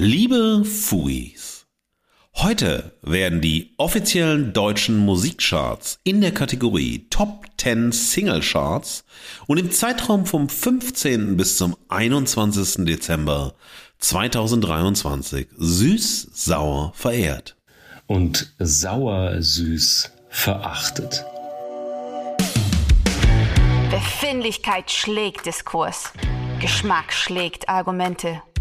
Liebe Fuis, heute werden die offiziellen deutschen Musikcharts in der Kategorie Top 10 Single Charts und im Zeitraum vom 15. bis zum 21. Dezember 2023 süß-sauer verehrt. Und sauer-süß verachtet. Befindlichkeit schlägt Diskurs. Geschmack schlägt Argumente.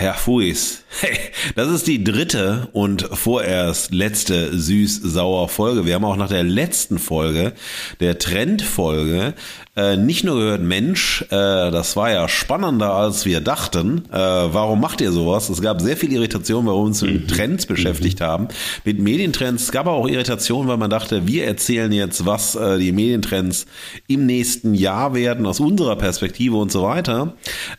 Herr Fuis, hey, das ist die dritte und vorerst letzte süß-sauer Folge. Wir haben auch nach der letzten Folge, der Trendfolge, äh, nicht nur gehört, Mensch, äh, das war ja spannender als wir dachten. Äh, warum macht ihr sowas? Es gab sehr viel Irritation, warum wir uns mit mhm. Trends beschäftigt mhm. haben, mit Medientrends. Es gab aber auch Irritation, weil man dachte, wir erzählen jetzt, was äh, die Medientrends im nächsten Jahr werden aus unserer Perspektive und so weiter.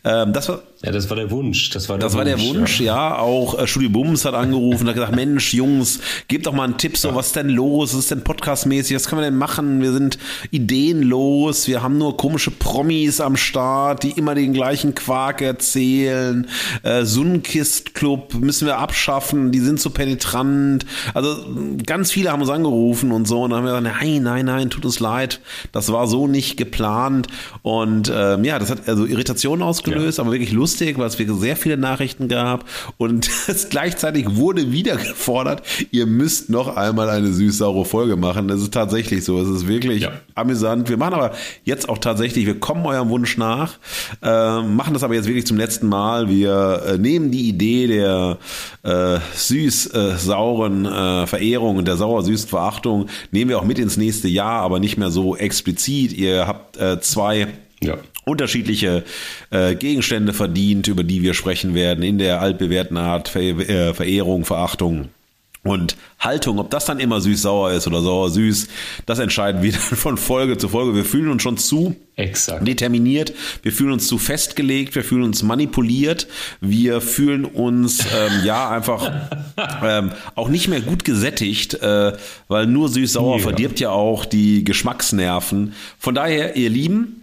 Ähm, das war ja, das war der Wunsch. Das war der das Wunsch, war der Wunsch, ja. ja. Auch äh, Studio Bums hat angerufen, hat gesagt, Mensch, Jungs, gebt doch mal einen Tipp, so, ja. was ist denn los? Was ist denn podcastmäßig? Was können wir denn machen? Wir sind ideenlos. Wir haben nur komische Promis am Start, die immer den gleichen Quark erzählen. Äh, Sunkist Club müssen wir abschaffen. Die sind so penetrant. Also, ganz viele haben uns angerufen und so. Und dann haben wir gesagt, nein, nein, nein, tut uns leid. Das war so nicht geplant. Und, ähm, ja, das hat also Irritationen ausgelöst, ja. aber wirklich lustig lustig, weil es wirklich sehr viele Nachrichten gab und es gleichzeitig wurde wieder gefordert, ihr müsst noch einmal eine süß-saure Folge machen. Das ist tatsächlich so. Es ist wirklich ja. amüsant. Wir machen aber jetzt auch tatsächlich, wir kommen eurem Wunsch nach, äh, machen das aber jetzt wirklich zum letzten Mal. Wir äh, nehmen die Idee der äh, süß-sauren äh, Verehrung und der sauer-süßen Verachtung, nehmen wir auch mit ins nächste Jahr, aber nicht mehr so explizit. Ihr habt äh, zwei ja unterschiedliche äh, Gegenstände verdient, über die wir sprechen werden, in der altbewährten Art Ver äh, Verehrung, Verachtung. Und Haltung, ob das dann immer süß-sauer ist oder sauer-süß, das entscheiden wir dann von Folge zu Folge. Wir fühlen uns schon zu Exakt. determiniert, wir fühlen uns zu festgelegt, wir fühlen uns manipuliert, wir fühlen uns ähm, ja einfach ähm, auch nicht mehr gut gesättigt, äh, weil nur süß-sauer ja. verdirbt ja auch die Geschmacksnerven. Von daher, ihr Lieben,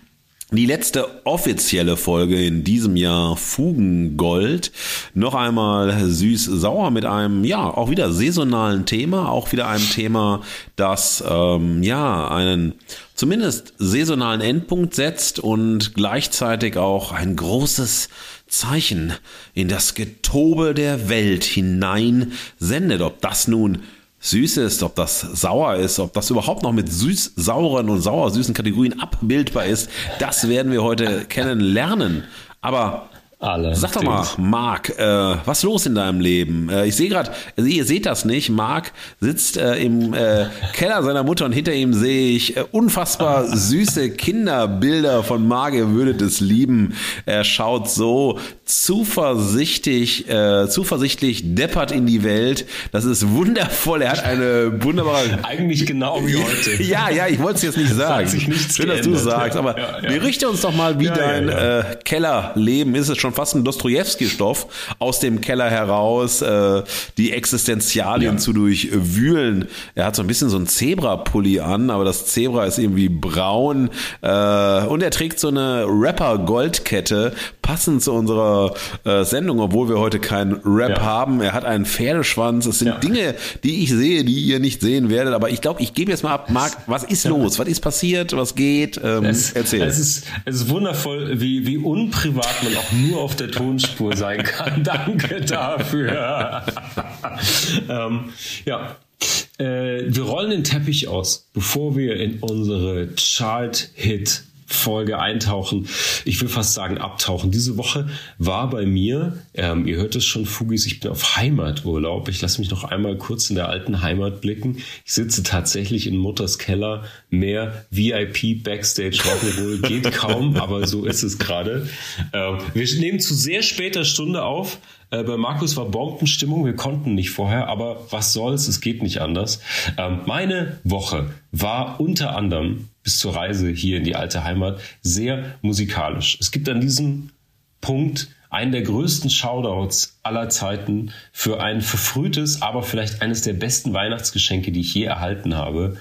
die letzte offizielle Folge in diesem Jahr Fugengold. Noch einmal süß-sauer mit einem, ja, auch wieder saisonalen Thema, auch wieder einem Thema, das, ähm, ja, einen zumindest saisonalen Endpunkt setzt und gleichzeitig auch ein großes Zeichen in das Getobe der Welt hinein sendet. Ob das nun süß ist, ob das sauer ist, ob das überhaupt noch mit süß-sauren und sauer-süßen Kategorien abbildbar ist, das werden wir heute kennenlernen. Aber alle. Sag doch mal, Marc, äh, was ist los in deinem Leben? Äh, ich sehe gerade, also ihr seht das nicht, Marc sitzt äh, im äh, Keller seiner Mutter und hinter ihm sehe ich äh, unfassbar süße Kinderbilder von Marc, ihr würdet es lieben. Er schaut so zuversichtlich, äh, zuversichtlich deppert in die Welt. Das ist wundervoll. Er hat eine wunderbare... Eigentlich genau wie heute. ja, ja, ich wollte es jetzt nicht sagen. Schön, geändert. dass du es sagst, aber ja, ja. berichte uns doch mal, wie ja, dein Kellerleben ist. Es schon fast ein Dostoevsky-Stoff aus dem Keller heraus, äh, die Existenzialien ja. zu durchwühlen. Er hat so ein bisschen so ein Zebra-Pulli an, aber das Zebra ist irgendwie braun äh, und er trägt so eine Rapper-Goldkette, passend zu unserer äh, Sendung, obwohl wir heute keinen Rap ja. haben. Er hat einen Pferdeschwanz. Es sind ja. Dinge, die ich sehe, die ihr nicht sehen werdet. Aber ich glaube, ich gebe jetzt mal ab, Marc, was ist los? Was ist passiert? Was geht? Ähm, es, erzähl. Es ist, es ist wundervoll, wie, wie unprivat man auch nur auf der Tonspur sein kann. Danke dafür. ähm, ja, äh, wir rollen den Teppich aus, bevor wir in unsere Chart-Hit Folge eintauchen. Ich will fast sagen abtauchen. Diese Woche war bei mir, ähm, ihr hört es schon, Fugis, ich bin auf Heimaturlaub. Ich lasse mich noch einmal kurz in der alten Heimat blicken. Ich sitze tatsächlich in Mutters Keller. Mehr VIP Backstage Rock'n'Roll geht kaum, aber so ist es gerade. Ähm, wir nehmen zu sehr später Stunde auf. Äh, bei Markus war Bombenstimmung, wir konnten nicht vorher, aber was soll's, es geht nicht anders. Ähm, meine Woche war unter anderem bis zur Reise hier in die alte Heimat sehr musikalisch. Es gibt an diesem Punkt einen der größten Shoutouts aller Zeiten für ein verfrühtes, aber vielleicht eines der besten Weihnachtsgeschenke, die ich je erhalten habe.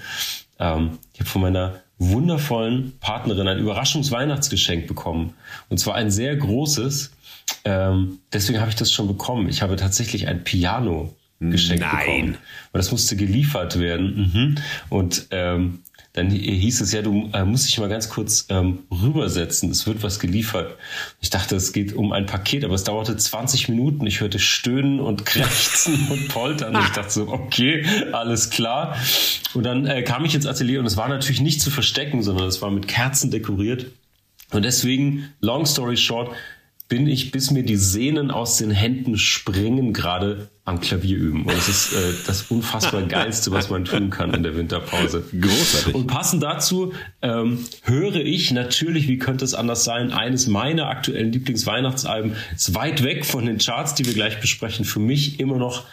Ähm, ich habe von meiner wundervollen Partnerin ein Überraschungsweihnachtsgeschenk bekommen. Und zwar ein sehr großes. Ähm, deswegen habe ich das schon bekommen. Ich habe tatsächlich ein Piano geschenkt Nein. bekommen. Und das musste geliefert werden. Mhm. Und ähm, dann hieß es ja, du äh, musst dich mal ganz kurz ähm, rübersetzen, es wird was geliefert. Ich dachte, es geht um ein Paket, aber es dauerte 20 Minuten. Ich hörte Stöhnen und Krächzen und Poltern. Und ich dachte so, okay, alles klar. Und dann äh, kam ich ins Atelier und es war natürlich nicht zu verstecken, sondern es war mit Kerzen dekoriert. Und deswegen, long story short, bin ich, bis mir die Sehnen aus den Händen springen, gerade am Klavier üben. Und es ist äh, das unfassbar geilste, was man tun kann in der Winterpause. Großartig. Und passend dazu ähm, höre ich natürlich, wie könnte es anders sein, eines meiner aktuellen Lieblingsweihnachtsalben ist weit weg von den Charts, die wir gleich besprechen. Für mich immer noch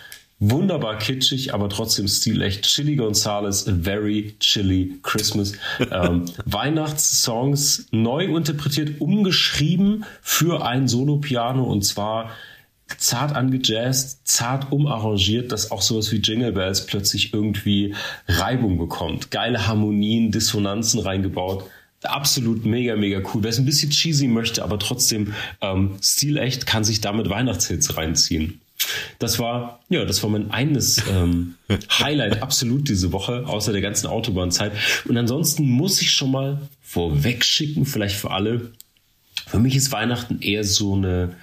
wunderbar kitschig, aber trotzdem stilecht. Chili Gonzales, A Very Chilly Christmas. Ähm, Weihnachtssongs neu interpretiert, umgeschrieben für ein Solo-Piano und zwar zart angejazzt, zart umarrangiert, dass auch sowas wie Jingle Bells plötzlich irgendwie Reibung bekommt. Geile Harmonien, Dissonanzen reingebaut. Absolut mega, mega cool. Wer es ein bisschen cheesy möchte, aber trotzdem ähm, stilecht, kann sich damit Weihnachtshits reinziehen. Das war, ja, das war mein eines ähm, Highlight absolut diese Woche, außer der ganzen Autobahnzeit. Und ansonsten muss ich schon mal vorweg schicken, vielleicht für alle. Für mich ist Weihnachten eher so eine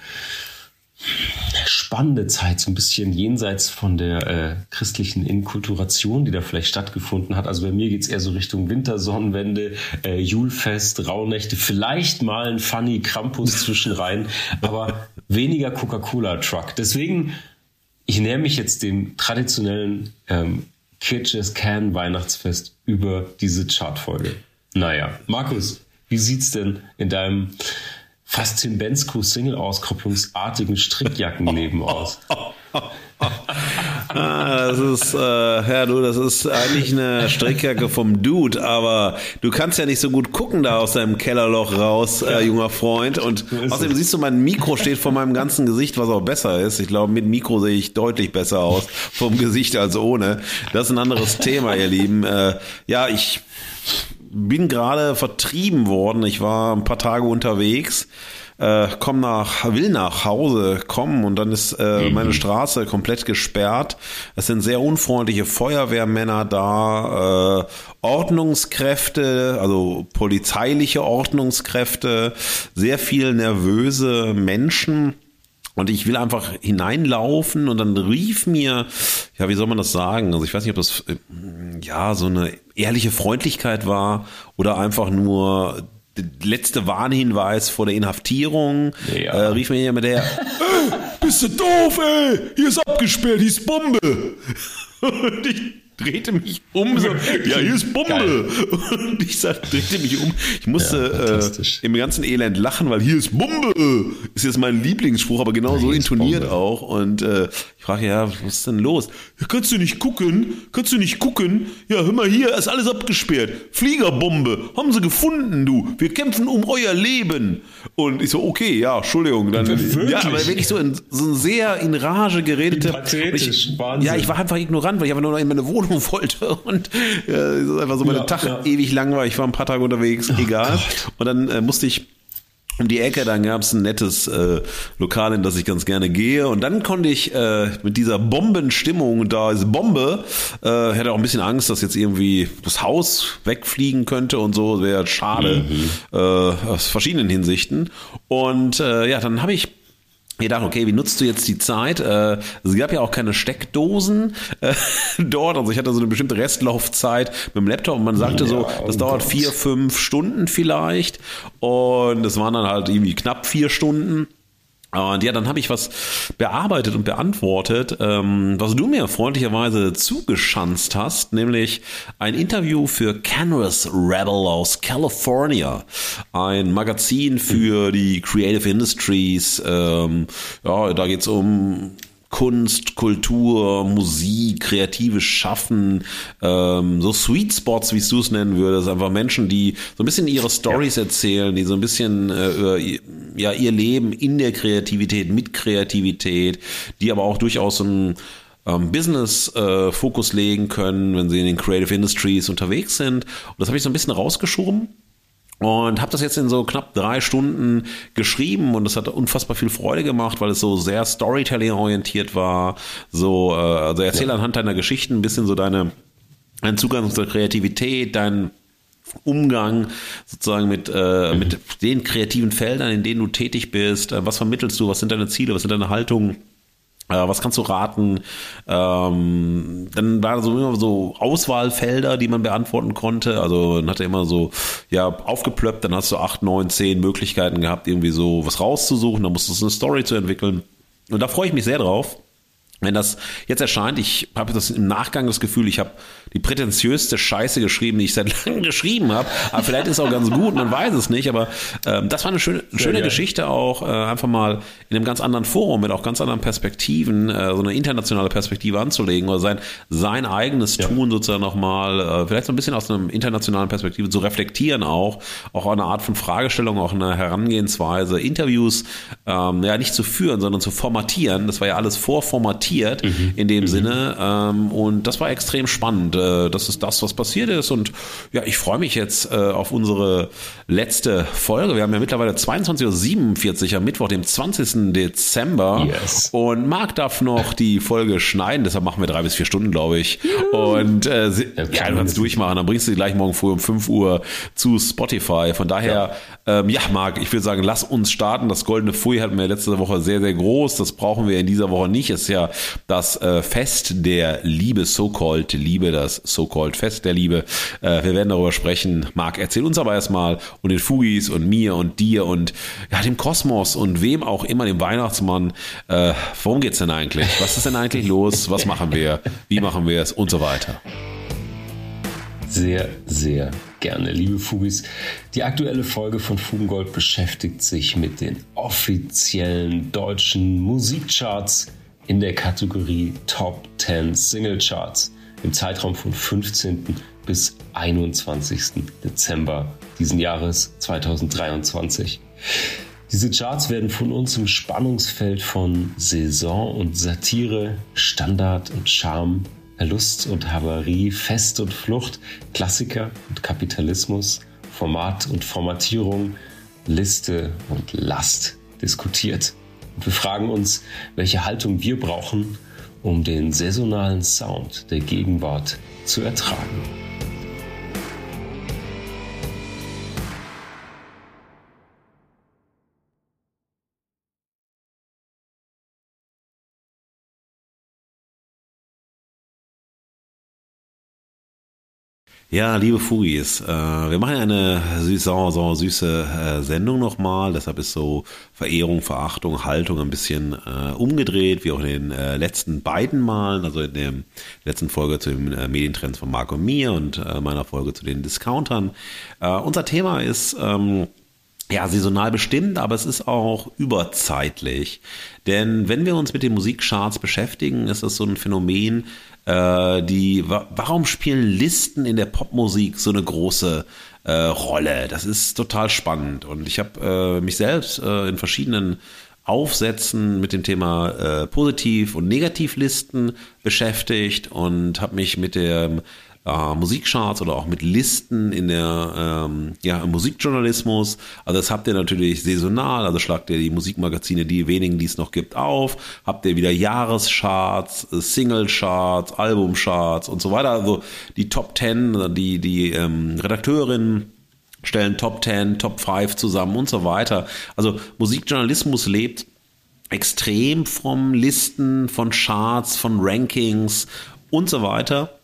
spannende Zeit, so ein bisschen jenseits von der äh, christlichen Inkulturation, die da vielleicht stattgefunden hat. Also bei mir geht's eher so Richtung Wintersonnenwende, äh, Julfest, Rauhnächte, vielleicht mal ein funny Krampus zwischenrein, aber weniger Coca-Cola-Truck. Deswegen, ich näher mich jetzt dem traditionellen ähm, Kirches Can Weihnachtsfest über diese Chartfolge. Naja, Markus, wie sieht's denn in deinem fast Tim Bensko Single-Auskopplungsartigen Strickjackenleben aus. Ah, das ist, äh, ja du, das ist eigentlich eine Strickjacke vom Dude, aber du kannst ja nicht so gut gucken da aus deinem Kellerloch raus, äh, junger Freund. Und außerdem siehst du, mein Mikro steht vor meinem ganzen Gesicht, was auch besser ist. Ich glaube, mit Mikro sehe ich deutlich besser aus vom Gesicht als ohne. Das ist ein anderes Thema, ihr Lieben. Äh, ja, ich bin gerade vertrieben worden. Ich war ein paar Tage unterwegs äh, komm nach, will nach Hause kommen und dann ist äh, mhm. meine Straße komplett gesperrt. Es sind sehr unfreundliche Feuerwehrmänner da, äh, Ordnungskräfte, also polizeiliche Ordnungskräfte, sehr viel nervöse Menschen. Und ich will einfach hineinlaufen und dann rief mir, ja, wie soll man das sagen? Also ich weiß nicht, ob das ja so eine ehrliche Freundlichkeit war oder einfach nur letzte Warnhinweis vor der Inhaftierung. Ja. Äh, rief mir jemand der, äh, bist du doof, ey? Hier ist abgesperrt, hier ist Bombe. Und ich drehte mich um, so, ja, hier ist Bombe. Geil. Und ich sag, drehte mich um. Ich musste ja, äh, im ganzen Elend lachen, weil hier ist Bombe. Ist jetzt mein Lieblingsspruch, aber genau so intoniert Bombe. auch. Und äh, ich frage, ja, was ist denn los? Ja, kannst du nicht gucken? Kannst du nicht gucken? Ja, hör mal, hier ist alles abgesperrt. Fliegerbombe. Haben sie gefunden, du. Wir kämpfen um euer Leben. Und ich so, okay, ja, Entschuldigung. Dann, ja, aber wenn ich so, in, so sehr in Rage geredete. Pathetisch, ich, Ja, ich war einfach ignorant, weil ich einfach nur noch in meine Wohnung wollte. Und äh, einfach so meine ja, Tag ja. ewig lang war. Ich war ein paar Tage unterwegs, oh egal. Gott. Und dann äh, musste ich um die Ecke, dann gab es ein nettes äh, Lokal, in das ich ganz gerne gehe. Und dann konnte ich äh, mit dieser Bombenstimmung, da ist Bombe, äh, hätte auch ein bisschen Angst, dass jetzt irgendwie das Haus wegfliegen könnte und so. Wäre schade mhm. äh, aus verschiedenen Hinsichten. Und äh, ja, dann habe ich ich dachte, okay, wie nutzt du jetzt die Zeit? Äh, es gab ja auch keine Steckdosen äh, dort, also ich hatte so eine bestimmte Restlaufzeit mit dem Laptop und man sagte ja, so, das oh dauert Gott. vier, fünf Stunden vielleicht und es waren dann halt irgendwie knapp vier Stunden. Und ja, dann habe ich was bearbeitet und beantwortet, ähm, was du mir freundlicherweise zugeschanzt hast, nämlich ein Interview für Canvas Rebel aus California, ein Magazin für die Creative Industries. Ähm, ja, da geht's um Kunst, Kultur, Musik, kreatives Schaffen, ähm, so Sweet Spots, wie du es nennen würdest, einfach Menschen, die so ein bisschen ihre Stories ja. erzählen, die so ein bisschen äh, ja ihr Leben in der Kreativität, mit Kreativität, die aber auch durchaus ein ähm, Business-Fokus äh, legen können, wenn sie in den Creative Industries unterwegs sind. Und das habe ich so ein bisschen rausgeschoben und habe das jetzt in so knapp drei Stunden geschrieben und es hat unfassbar viel Freude gemacht, weil es so sehr Storytelling orientiert war. So, äh, also erzähl ja. anhand deiner Geschichten ein bisschen so deine, deinen Zugang zur Kreativität, deinen Umgang sozusagen mit, äh, mhm. mit den kreativen Feldern, in denen du tätig bist. Äh, was vermittelst du? Was sind deine Ziele? Was sind deine Haltungen? Äh, was kannst du raten? Ähm, dann waren so immer so Auswahlfelder, die man beantworten konnte. Also dann hat er immer so ja aufgeplöppt, dann hast du acht, neun, zehn Möglichkeiten gehabt, irgendwie so was rauszusuchen. Dann musstest du eine Story zu entwickeln. Und da freue ich mich sehr drauf. Wenn das jetzt erscheint, ich habe das im Nachgang das Gefühl, ich habe die prätentiöste Scheiße geschrieben, die ich seit langem geschrieben habe. Aber vielleicht ist es auch ganz gut, man weiß es nicht. Aber ähm, das war eine schöne, schöne Geschichte auch, äh, einfach mal in einem ganz anderen Forum mit auch ganz anderen Perspektiven, äh, so eine internationale Perspektive anzulegen oder sein, sein eigenes ja. Tun sozusagen nochmal, äh, vielleicht so ein bisschen aus einer internationalen Perspektive zu reflektieren auch, auch eine Art von Fragestellung, auch eine Herangehensweise, Interviews ähm, ja nicht zu führen, sondern zu formatieren. Das war ja alles vorformatiert mhm. in dem mhm. Sinne ähm, und das war extrem spannend äh, das ist das, was passiert ist. Und ja, ich freue mich jetzt äh, auf unsere letzte Folge. Wir haben ja mittlerweile 22.47 Uhr am Mittwoch, dem 20. Dezember. Yes. Und Marc darf noch die Folge schneiden, deshalb machen wir drei bis vier Stunden, glaube ich. Und äh, ja, du kannst durchmachen, dann bringst du die gleich morgen früh um 5 Uhr zu Spotify. Von daher, ähm, ja Marc, ich würde sagen, lass uns starten. Das Goldene Pfui hatten wir letzte Woche sehr, sehr groß. Das brauchen wir in dieser Woche nicht. Es ist ja das äh, Fest der Liebe, so-called Liebe, das so-called Fest der Liebe. Äh, wir werden darüber sprechen. Marc, erzähl uns aber erstmal und den Fugis und mir und dir und ja, dem Kosmos und wem auch immer, dem Weihnachtsmann. Äh, worum geht's denn eigentlich? Was ist denn eigentlich los? Was machen wir? Wie machen wir es? Und so weiter. Sehr, sehr gerne, liebe Fugis. Die aktuelle Folge von Fugengold beschäftigt sich mit den offiziellen deutschen Musikcharts in der Kategorie Top 10 Single Charts im Zeitraum von 15 bis 21. Dezember diesen Jahres 2023. Diese Charts werden von uns im Spannungsfeld von Saison und Satire, Standard und Charme, Verlust und Havarie, Fest und Flucht, Klassiker und Kapitalismus, Format und Formatierung, Liste und Last diskutiert. Und wir fragen uns, welche Haltung wir brauchen, um den saisonalen Sound der Gegenwart zu ertragen. Ja, liebe Fugis, äh, wir machen eine Saison, so süße äh, Sendung nochmal. Deshalb ist so Verehrung, Verachtung, Haltung ein bisschen äh, umgedreht, wie auch in den äh, letzten beiden Malen, also in der letzten Folge zu den äh, Medientrends von Marco und mir und äh, meiner Folge zu den Discountern. Äh, unser Thema ist ähm, ja, saisonal bestimmt, aber es ist auch überzeitlich. Denn wenn wir uns mit den Musikcharts beschäftigen, ist das so ein Phänomen, äh, die, warum spielen Listen in der Popmusik so eine große äh, Rolle? Das ist total spannend. Und ich habe äh, mich selbst äh, in verschiedenen Aufsätzen mit dem Thema äh, Positiv- und Negativlisten beschäftigt und habe mich mit dem äh, Musikcharts oder auch mit Listen in der ähm, ja, im Musikjournalismus. Also das habt ihr natürlich saisonal, also schlagt ihr die Musikmagazine, die wenigen, die es noch gibt, auf, habt ihr wieder Jahrescharts, Singlecharts, Albumcharts und so weiter. Also die Top Ten, die, die ähm, Redakteurinnen stellen Top 10, Top 5 zusammen und so weiter. Also Musikjournalismus lebt extrem vom Listen, von Charts, von Rankings und so weiter.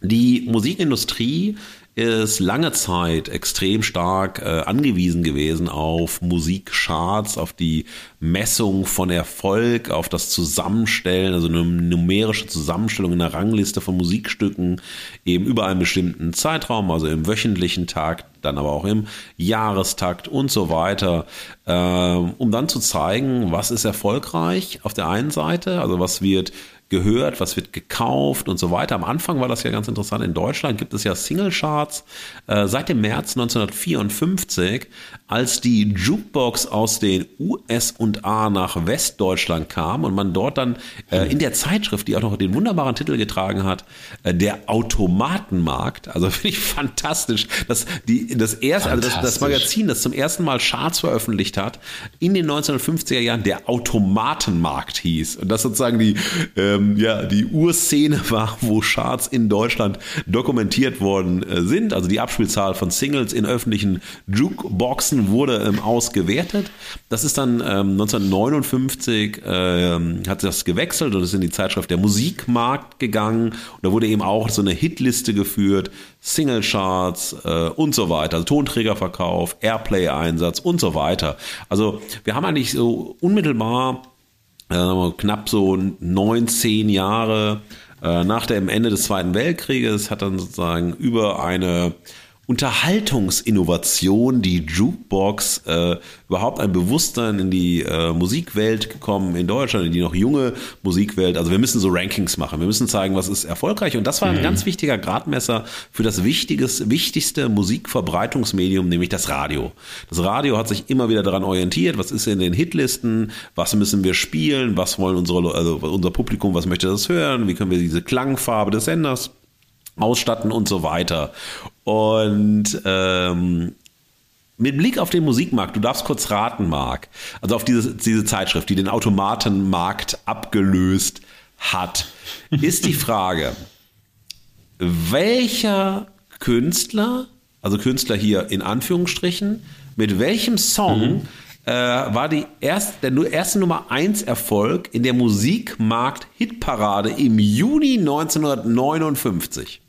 Die Musikindustrie ist lange Zeit extrem stark äh, angewiesen gewesen auf Musikcharts, auf die Messung von Erfolg, auf das Zusammenstellen, also eine numerische Zusammenstellung in der Rangliste von Musikstücken eben über einen bestimmten Zeitraum, also im wöchentlichen Takt, dann aber auch im Jahrestakt und so weiter, äh, um dann zu zeigen, was ist erfolgreich auf der einen Seite, also was wird gehört, was wird gekauft und so weiter. Am Anfang war das ja ganz interessant. In Deutschland gibt es ja Singlecharts äh, seit dem März 1954, als die Jukebox aus den USA nach Westdeutschland kam und man dort dann äh, in der Zeitschrift, die auch noch den wunderbaren Titel getragen hat, äh, der Automatenmarkt. Also finde ich fantastisch, dass die das erste, also das, das Magazin, das zum ersten Mal Charts veröffentlicht hat, in den 1950er Jahren der Automatenmarkt hieß und das sozusagen die äh, ähm, ja, die Urszene war, wo Charts in Deutschland dokumentiert worden äh, sind. Also die Abspielzahl von Singles in öffentlichen Jukeboxen wurde ähm, ausgewertet. Das ist dann ähm, 1959 äh, hat das gewechselt und ist in die Zeitschrift der Musikmarkt gegangen. Und da wurde eben auch so eine Hitliste geführt, Singlecharts äh, und so weiter, also Tonträgerverkauf, Airplay-Einsatz und so weiter. Also wir haben eigentlich so unmittelbar äh, knapp so neun, zehn Jahre äh, nach dem Ende des Zweiten Weltkrieges hat dann sozusagen über eine Unterhaltungsinnovation, die Jukebox, äh, überhaupt ein Bewusstsein in die äh, Musikwelt gekommen in Deutschland, in die noch junge Musikwelt. Also wir müssen so Rankings machen, wir müssen zeigen, was ist erfolgreich. Und das war ein mhm. ganz wichtiger Gradmesser für das wichtiges, wichtigste Musikverbreitungsmedium, nämlich das Radio. Das Radio hat sich immer wieder daran orientiert, was ist in den Hitlisten, was müssen wir spielen, was wollen unsere, also unser Publikum, was möchte das hören, wie können wir diese Klangfarbe des Senders ausstatten und so weiter. Und ähm, mit Blick auf den Musikmarkt, du darfst kurz raten, Marc, also auf diese, diese Zeitschrift, die den Automatenmarkt abgelöst hat, ist die Frage, welcher Künstler, also Künstler hier in Anführungsstrichen, mit welchem Song mhm. äh, war die erst, der erste Nummer 1 Erfolg in der Musikmarkt-Hitparade im Juni 1959?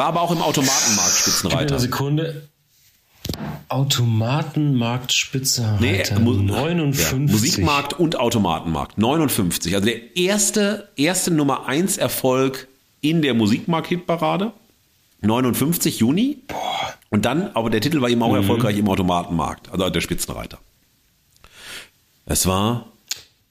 War aber auch im Automatenmarkt Spitzenreiter. Eine Sekunde. Automatenmarkt Spitzenreiter. Nee, 59. Ja, Musikmarkt und Automatenmarkt. 59. Also der erste, erste Nummer 1 Erfolg in der Musikmarkt-Hitparade. 59 Juni. Boah. Und dann, aber der Titel war eben auch mhm. erfolgreich im Automatenmarkt, also der Spitzenreiter. Es war.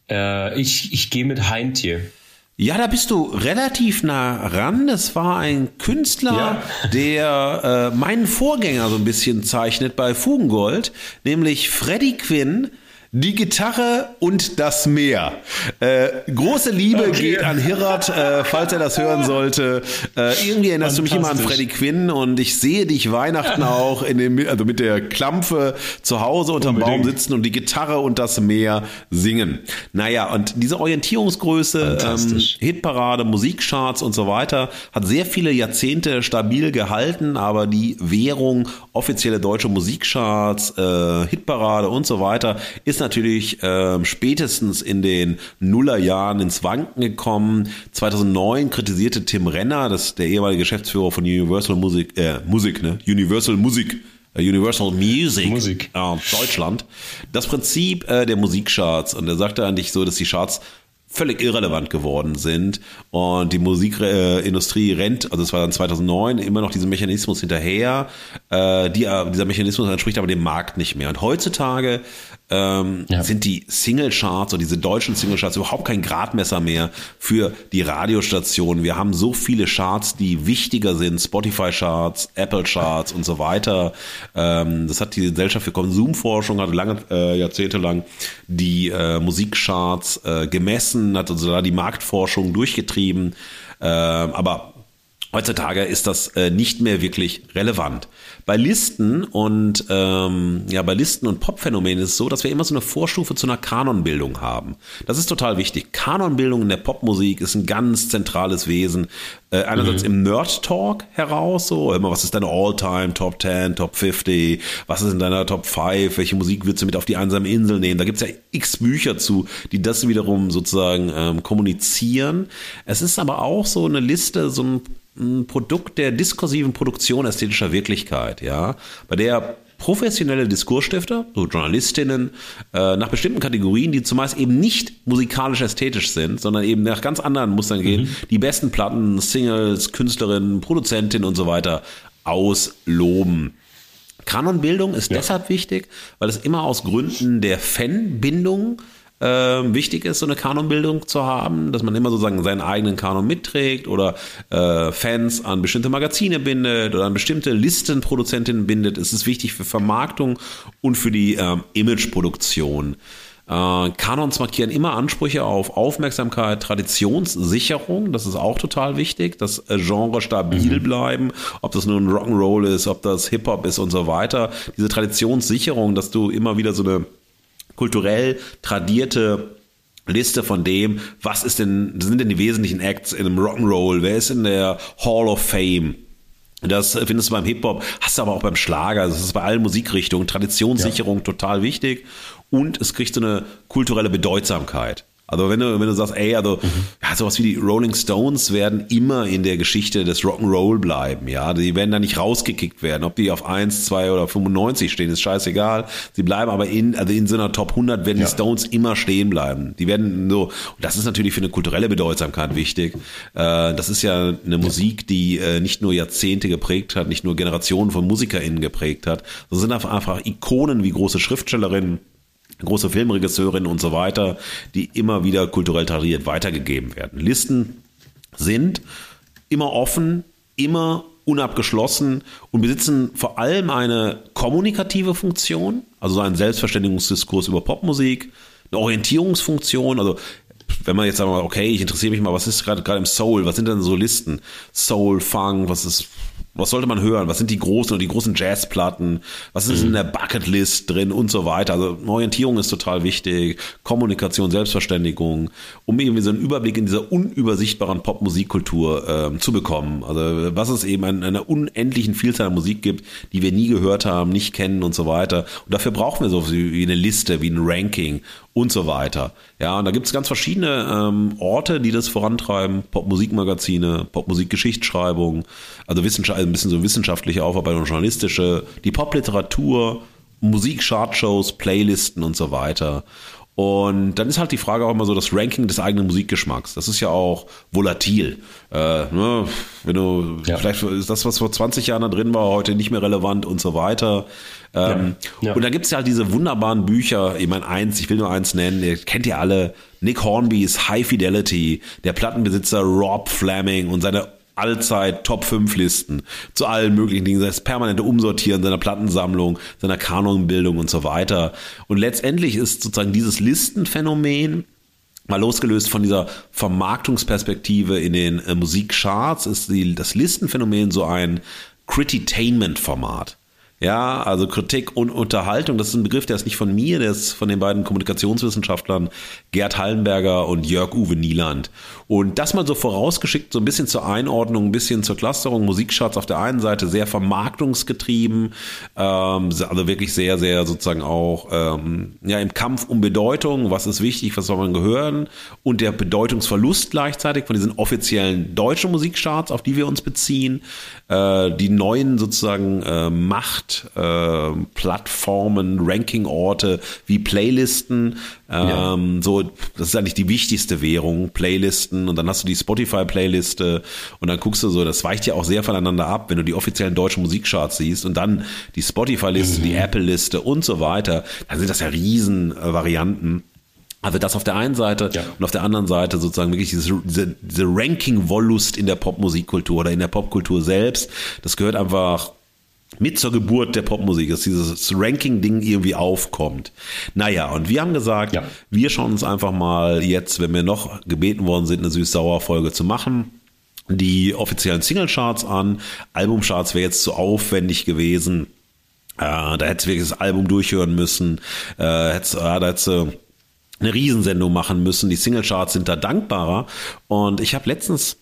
Äh, ich ich gehe mit Heintje. Ja, da bist du relativ nah ran. Das war ein Künstler, ja. der äh, meinen Vorgänger so ein bisschen zeichnet bei Fugengold, nämlich Freddie Quinn die Gitarre und das Meer. Äh, große Liebe okay. geht an Hirat, äh, falls er das hören sollte. Äh, irgendwie erinnerst du mich immer an Freddie Quinn und ich sehe dich Weihnachten auch in dem, also mit der Klampfe zu Hause unterm Unbedingt. Baum sitzen und die Gitarre und das Meer singen. Naja, und diese Orientierungsgröße, ähm, Hitparade, Musikcharts und so weiter, hat sehr viele Jahrzehnte stabil gehalten, aber die Währung, offizielle deutsche Musikcharts, äh, Hitparade und so weiter, ist ist natürlich äh, spätestens in den Nullerjahren ins Wanken gekommen. 2009 kritisierte Tim Renner, das der ehemalige Geschäftsführer von Universal Music, äh, Musik, ne? Universal Music, äh, Universal Music, Musik. Äh, Deutschland, das Prinzip äh, der Musikcharts. Und er sagte eigentlich so, dass die Charts völlig irrelevant geworden sind und die Musikindustrie rennt, also es war dann 2009, immer noch diesem Mechanismus hinterher. Äh, die, dieser Mechanismus entspricht aber dem Markt nicht mehr. Und heutzutage ähm, ja. sind die Singlecharts oder diese deutschen Singlecharts überhaupt kein Gradmesser mehr für die Radiostationen. Wir haben so viele Charts, die wichtiger sind, Spotify-Charts, Apple-Charts und so weiter. Ähm, das hat die Gesellschaft für Konsumforschung, hat lange, äh, Jahrzehnte lang die äh, Musikcharts äh, gemessen, hat also da die Marktforschung durchgetrieben. Äh, aber Heutzutage ist das äh, nicht mehr wirklich relevant. Bei Listen und ähm, ja, bei Listen und Popphänomenen ist es so, dass wir immer so eine Vorstufe zu einer Kanonbildung haben. Das ist total wichtig. Kanonbildung in der Popmusik ist ein ganz zentrales Wesen. Äh, einerseits mhm. im Nerd Talk heraus, so immer, was ist deine All-Time Top 10, Top 50, was ist in deiner Top 5, welche Musik würdest du mit auf die einsame Insel nehmen? Da gibt's ja x Bücher zu, die das wiederum sozusagen ähm, kommunizieren. Es ist aber auch so eine Liste, so ein ein Produkt der diskursiven Produktion ästhetischer Wirklichkeit, ja, bei der professionelle Diskursstifter, so Journalistinnen, äh, nach bestimmten Kategorien, die zumeist eben nicht musikalisch ästhetisch sind, sondern eben nach ganz anderen Mustern gehen, mhm. die besten Platten, Singles, Künstlerinnen, Produzentinnen und so weiter ausloben. Kanonbildung ist ja. deshalb wichtig, weil es immer aus Gründen der Fanbindung äh, wichtig ist, so eine Kanonbildung zu haben, dass man immer sozusagen seinen eigenen Kanon mitträgt oder äh, Fans an bestimmte Magazine bindet oder an bestimmte Listenproduzentinnen bindet. Es ist wichtig für Vermarktung und für die ähm, Imageproduktion. Äh, Kanons markieren immer Ansprüche auf Aufmerksamkeit, Traditionssicherung, das ist auch total wichtig, dass äh, Genre stabil mhm. bleiben, ob das nur ein Rock'n'Roll ist, ob das Hip-Hop ist und so weiter. Diese Traditionssicherung, dass du immer wieder so eine kulturell tradierte Liste von dem, was ist denn, sind denn die wesentlichen Acts in einem Rock'n'Roll, wer ist in der Hall of Fame, das findest du beim Hip-Hop, hast du aber auch beim Schlager, das ist bei allen Musikrichtungen, Traditionssicherung ja. total wichtig. Und es kriegt so eine kulturelle Bedeutsamkeit. Also wenn du, wenn du sagst, ey, also mhm. ja, sowas wie die Rolling Stones werden immer in der Geschichte des Rock'n'Roll bleiben, ja. Die werden da nicht rausgekickt werden. Ob die auf 1, 2 oder 95 stehen, ist scheißegal. Sie bleiben aber in, also in so einer Top 100 werden ja. die Stones immer stehen bleiben. Die werden so, und das ist natürlich für eine kulturelle Bedeutsamkeit wichtig. Äh, das ist ja eine Musik, die äh, nicht nur Jahrzehnte geprägt hat, nicht nur Generationen von MusikerInnen geprägt hat, sondern sind einfach Ikonen wie große Schriftstellerinnen, große Filmregisseurinnen und so weiter, die immer wieder kulturell tradiert weitergegeben werden. Listen sind immer offen, immer unabgeschlossen und besitzen vor allem eine kommunikative Funktion, also so einen Selbstverständigungsdiskurs über Popmusik, eine Orientierungsfunktion, also wenn man jetzt wir, okay, ich interessiere mich mal, was ist gerade gerade im Soul, was sind denn so Listen? Soul, Funk, was ist was sollte man hören? Was sind die großen oder die großen Jazzplatten? Was ist mhm. in der Bucketlist drin und so weiter? Also Orientierung ist total wichtig, Kommunikation, Selbstverständigung, um irgendwie so einen Überblick in dieser unübersichtbaren Popmusikkultur äh, zu bekommen. Also was es eben an einer unendlichen Vielzahl an Musik gibt, die wir nie gehört haben, nicht kennen und so weiter. Und dafür brauchen wir so wie eine Liste, wie ein Ranking und so weiter. Ja, und da gibt es ganz verschiedene ähm, Orte, die das vorantreiben. Popmusikmagazine, Popmusikgeschichtsschreibung, also Wissenschaft, ein bisschen so wissenschaftliche Aufarbeitung, journalistische, die Popliteratur, Musik-Chartshows, Playlisten und so weiter. Und dann ist halt die Frage auch immer so das Ranking des eigenen Musikgeschmacks. Das ist ja auch volatil. Äh, ne? Wenn du, ja. vielleicht ist das, was vor 20 Jahren da drin war, heute nicht mehr relevant und so weiter. Ähm, ja. Ja. Und da gibt's ja halt diese wunderbaren Bücher, ich meine eins, ich will nur eins nennen, ihr kennt ihr alle, Nick Hornbys High Fidelity, der Plattenbesitzer Rob Fleming und seine allzeit Top 5 Listen zu allen möglichen Dingen, das permanente Umsortieren seiner Plattensammlung, seiner Kanonbildung und so weiter. Und letztendlich ist sozusagen dieses Listenphänomen mal losgelöst von dieser Vermarktungsperspektive in den äh, Musikcharts ist die, das Listenphänomen so ein Crititainment-Format. Ja, also Kritik und Unterhaltung, das ist ein Begriff, der ist nicht von mir, der ist von den beiden Kommunikationswissenschaftlern Gerd Hallenberger und Jörg-Uwe Nieland. Und das mal so vorausgeschickt, so ein bisschen zur Einordnung, ein bisschen zur Clusterung. Musikschatz auf der einen Seite sehr vermarktungsgetrieben, ähm, also wirklich sehr, sehr sozusagen auch ähm, ja im Kampf um Bedeutung, was ist wichtig, was soll man gehören und der Bedeutungsverlust gleichzeitig von diesen offiziellen deutschen Musikcharts, auf die wir uns beziehen, äh, die neuen sozusagen äh, Macht, äh, Rankingorte wie Playlisten, ähm, ja. so das ist eigentlich die wichtigste Währung, Playlisten und dann hast du die Spotify-Playliste und dann guckst du so, das weicht ja auch sehr voneinander ab, wenn du die offiziellen deutschen Musikcharts siehst und dann die Spotify-Liste, mhm. die Apple-Liste und so weiter, dann sind das ja Riesenvarianten. Also das auf der einen Seite ja. und auf der anderen Seite sozusagen wirklich diese, diese, diese Ranking-Wollust in der Popmusikkultur oder in der Popkultur selbst. Das gehört einfach mit zur Geburt der Popmusik, dass dieses Ranking-Ding irgendwie aufkommt. Naja, und wir haben gesagt, ja. wir schauen uns einfach mal jetzt, wenn wir noch gebeten worden sind, eine Süß-Sauer-Folge zu machen, die offiziellen Single-Charts an. Album-Charts wäre jetzt zu aufwendig gewesen. Äh, da hättest du wirklich das Album durchhören müssen. Äh, hättest, äh, da hättest du eine Riesensendung machen müssen. Die Single-Charts sind da dankbarer. Und ich habe letztens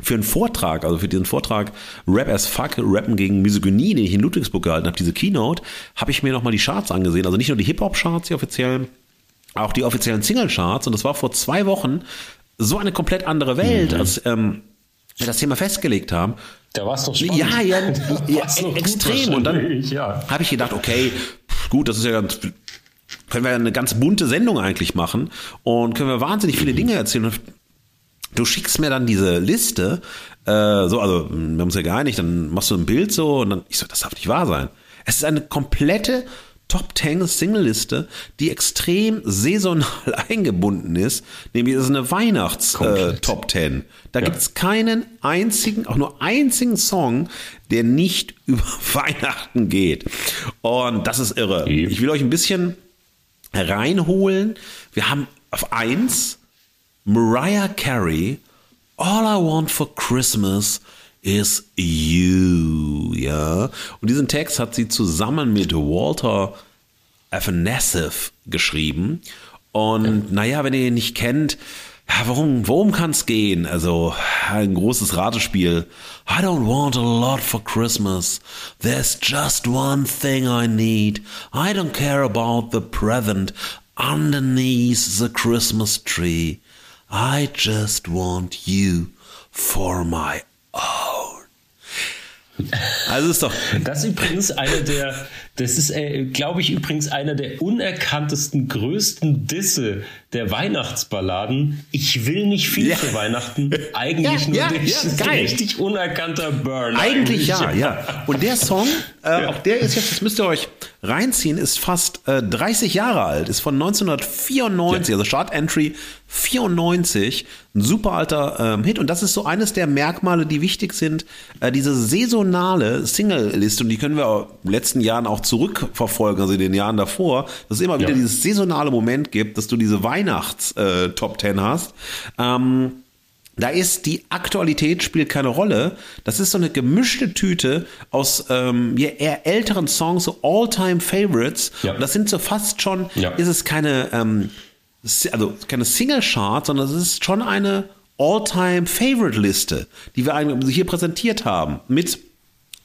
für einen Vortrag, also für diesen Vortrag Rap as Fuck, Rappen gegen Misogynie, den ich in Ludwigsburg gehalten habe, diese Keynote, habe ich mir nochmal die Charts angesehen. Also nicht nur die Hip-Hop-Charts, die offiziellen, auch die offiziellen Single-Charts. Und das war vor zwei Wochen so eine komplett andere Welt, mhm. als ähm, das Thema festgelegt haben, da war es doch spannend. Ja, ja, ja extrem. Und dann ja. habe ich gedacht, okay, gut, das ist ja ganz, können wir eine ganz bunte Sendung eigentlich machen und können wir wahnsinnig viele Dinge erzählen. Du schickst mir dann diese Liste, äh, so, also wir haben uns ja geeinigt, dann machst du ein Bild so und dann, ich so, das darf nicht wahr sein. Es ist eine komplette Top 10 Single-Liste, die extrem saisonal eingebunden ist, nämlich es ist eine Weihnachts-Top äh, 10. Da ja. gibt es keinen einzigen, auch nur einzigen Song, der nicht über Weihnachten geht. Und das ist irre. Ich will euch ein bisschen reinholen. Wir haben auf eins Mariah Carey, All I Want for Christmas is You, ja. Und diesen Text hat sie zusammen mit Walter Afanasieff geschrieben. Und naja, wenn ihr ihn nicht kennt, ja, worum, worum kann es gehen? Also ein großes Ratespiel. I don't want a lot for Christmas. There's just one thing I need. I don't care about the present underneath the Christmas tree. I just want you for my own. Also ist doch. Das ist übrigens eine der, das ist, äh, glaube ich, übrigens einer der unerkanntesten, größten Disse der Weihnachtsballaden. Ich will nicht viel ja. für Weihnachten, eigentlich ja, nur ja, dich. Ja, geil. richtig unerkannter Burn. Eigentlich, eigentlich ja, ja. Und der Song, äh, auch der ist jetzt, das müsst ihr euch reinziehen, ist fast äh, 30 Jahre alt, ist von 1994, also Chart Entry 94, ein super alter ähm, Hit. Und das ist so eines der Merkmale, die wichtig sind, äh, diese saisonale Single-Liste, und die können wir in den letzten Jahren auch zurückverfolgen, also in den Jahren davor, dass es immer wieder dieses saisonale Moment gibt, dass du diese Weihnachts-Top äh, Ten hast. Ähm, da ist die Aktualität spielt keine Rolle. Das ist so eine gemischte Tüte aus ähm, eher älteren Songs, so All-Time Favorites. Ja. Und das sind so fast schon, ja. ist es keine, ähm, also keine Single-Chart, sondern es ist schon eine All-Time Favorite-Liste, die wir hier präsentiert haben. Mit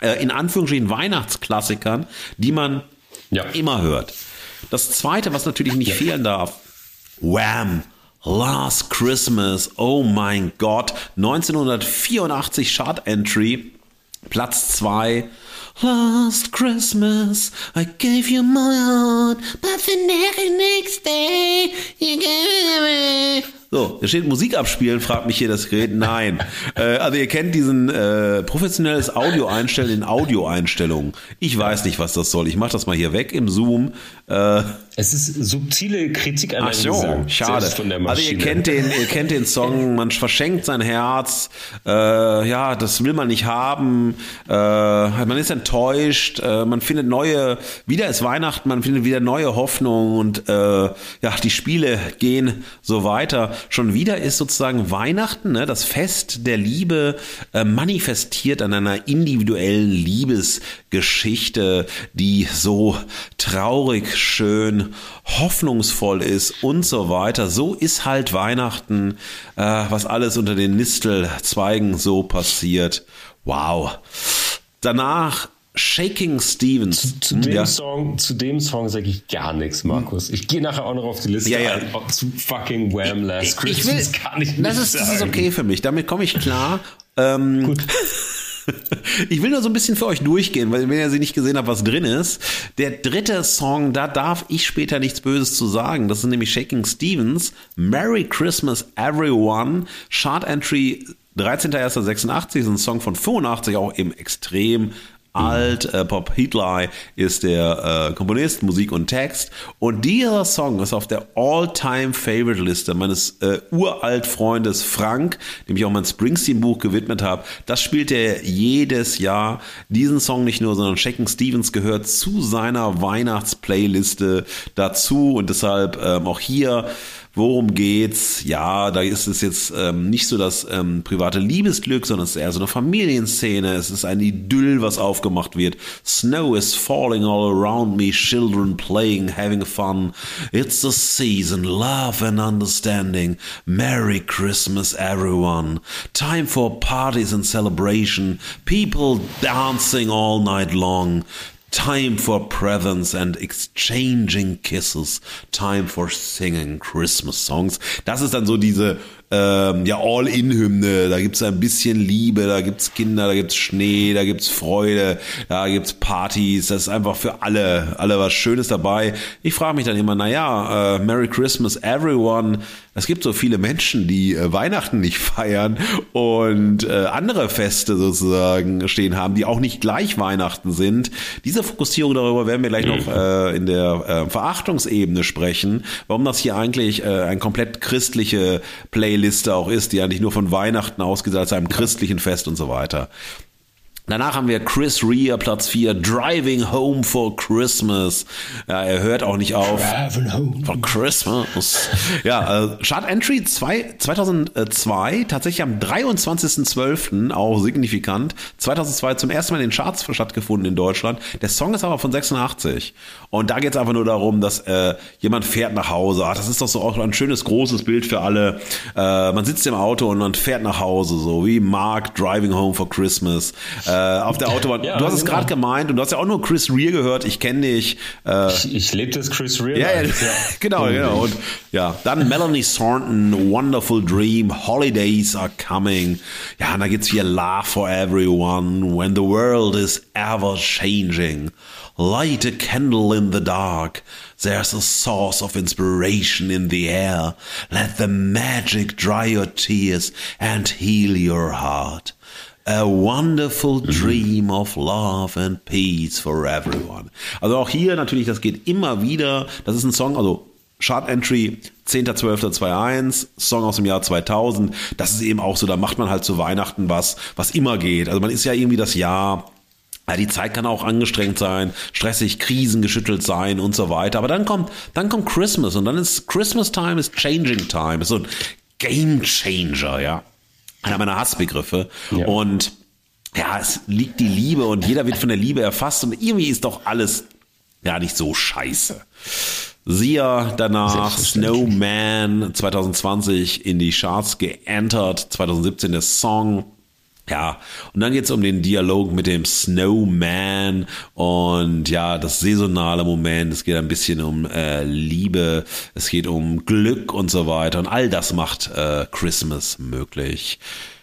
äh, in Anführungsstrichen Weihnachtsklassikern, die man ja. immer hört. Das zweite, was natürlich nicht fehlen darf, Wham! Last Christmas, oh mein Gott, 1984 Chart Entry, Platz 2. Last Christmas, I gave you my heart, but the next day you gave it away. So, da steht Musik abspielen, fragt mich hier das Gerät. Nein. äh, also ihr kennt diesen äh, professionelles Audio einstellen in Audioeinstellungen. Ich weiß nicht, was das soll. Ich mache das mal hier weg im Zoom. Äh, es ist subtile Kritik an Ach so, Gesang, schade. also ihr kennt den, ihr kennt den Song, man verschenkt sein Herz, äh, ja, das will man nicht haben, äh, man ist enttäuscht, äh, man findet neue, wieder ist Weihnachten, man findet wieder neue Hoffnung und äh, ja, die Spiele gehen so weiter. Schon wieder ist sozusagen Weihnachten, ne, das Fest der Liebe, äh, manifestiert an einer individuellen Liebesgeschichte, die so traurig, schön, hoffnungsvoll ist und so weiter. So ist halt Weihnachten, äh, was alles unter den Nistelzweigen so passiert. Wow. Danach Shaking Stevens. Zu, zu dem ja. Song, zu dem Song sage ich gar nichts, Markus. Ich gehe nachher auch noch auf die Liste ja, ja. ein. Zu fucking Wham Last Christmas ich will, kann ich nicht das ist, sagen. Das ist okay für mich. Damit komme ich klar. Ähm, Gut. Ich will nur so ein bisschen für euch durchgehen, weil wenn ihr sie nicht gesehen habt, was drin ist. Der dritte Song, da darf ich später nichts Böses zu sagen. Das ist nämlich Shaking Stevens. Merry Christmas Everyone. Chart Entry 13.01.86 ist ein Song von 85, auch eben extrem alt. Äh, Pop Hitler ist der äh, Komponist, Musik und Text. Und dieser Song ist auf der All-Time-Favorite-Liste meines äh, uralt Freundes Frank, dem ich auch mein Springsteen-Buch gewidmet habe. Das spielt er jedes Jahr. Diesen Song nicht nur, sondern Shaken Stevens gehört zu seiner Weihnachts-Playliste dazu. Und deshalb ähm, auch hier Worum geht's? Ja, da ist es jetzt ähm, nicht so das ähm, private Liebesglück, sondern es ist eher so eine Familienszene. Es ist ein Idyll, was aufgemacht wird. Snow is falling all around me, children playing, having fun. It's the season, love and understanding. Merry Christmas, everyone. Time for parties and celebration. People dancing all night long. Time for presents and exchanging kisses. Time for singing Christmas songs. Das ist dann so diese ähm, ja All-In-Hymne. Da gibt's ein bisschen Liebe, da gibt's Kinder, da gibt's Schnee, da gibt's Freude, da gibt's Partys. Das ist einfach für alle, alle was Schönes dabei. Ich frage mich dann immer, na ja, äh, Merry Christmas everyone. Es gibt so viele Menschen, die äh, Weihnachten nicht feiern und äh, andere Feste sozusagen stehen haben, die auch nicht gleich Weihnachten sind. Diese Fokussierung darüber werden wir gleich noch äh, in der äh, Verachtungsebene sprechen, warum das hier eigentlich äh, ein komplett christliche Playliste auch ist, die eigentlich nur von Weihnachten ausgeht als einem christlichen Fest und so weiter. Danach haben wir Chris Rea, Platz 4, Driving Home for Christmas. Ja, er hört auch nicht auf. Driving home. For Christmas. Ja, äh, Chart Entry 2, 2002, tatsächlich am 23.12., auch signifikant. 2002 zum ersten Mal in den Charts stattgefunden in Deutschland. Der Song ist aber von 86. Und da geht es einfach nur darum, dass äh, jemand fährt nach Hause. Ach, das ist doch so auch ein schönes, großes Bild für alle. Äh, man sitzt im Auto und man fährt nach Hause, so wie Mark Driving Home for Christmas. Äh, auf der Autobahn. Ja, du hast es gerade gemeint und du hast ja auch nur Chris Rea gehört. Ich kenne dich. Äh, Ich, ich lebe das Chris Real. ja, ja, genau, genau. Und ja, dann Melanie Thornton, Wonderful Dream, Holidays are coming. Ja, und da gibt's hier Love for Everyone, When the World is ever changing. Light a candle in the dark. There's a source of inspiration in the air. Let the magic dry your tears and heal your heart. A wonderful dream of love and peace for everyone. Also auch hier natürlich, das geht immer wieder. Das ist ein Song, also Chart Entry 10.12.21, Song aus dem Jahr 2000. Das ist eben auch so, da macht man halt zu Weihnachten was, was immer geht. Also man ist ja irgendwie das Jahr, ja, die Zeit kann auch angestrengt sein, stressig, krisengeschüttelt sein und so weiter. Aber dann kommt, dann kommt Christmas und dann ist Christmas Time is Changing Time. Ist so ein Game Changer, ja. Einer meiner Hassbegriffe. Ja. Und ja, es liegt die Liebe und jeder wird von der Liebe erfasst und irgendwie ist doch alles ja nicht so scheiße. Sia danach. Snowman 2020 in die Charts geentert, 2017 der Song. Ja, und dann geht's um den Dialog mit dem Snowman und ja, das saisonale Moment. Es geht ein bisschen um äh, Liebe, es geht um Glück und so weiter. Und all das macht äh, Christmas möglich.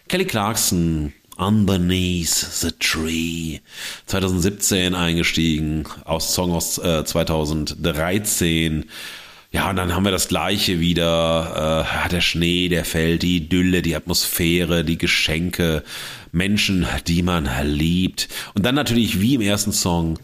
Kelly Clarkson, Underneath the Tree, 2017 eingestiegen, aus Song aus äh, 2013. Ja, und dann haben wir das Gleiche wieder. Äh, der Schnee, der fällt, die Idylle, die Atmosphäre, die Geschenke, Menschen, die man liebt. Und dann natürlich wie im ersten Song.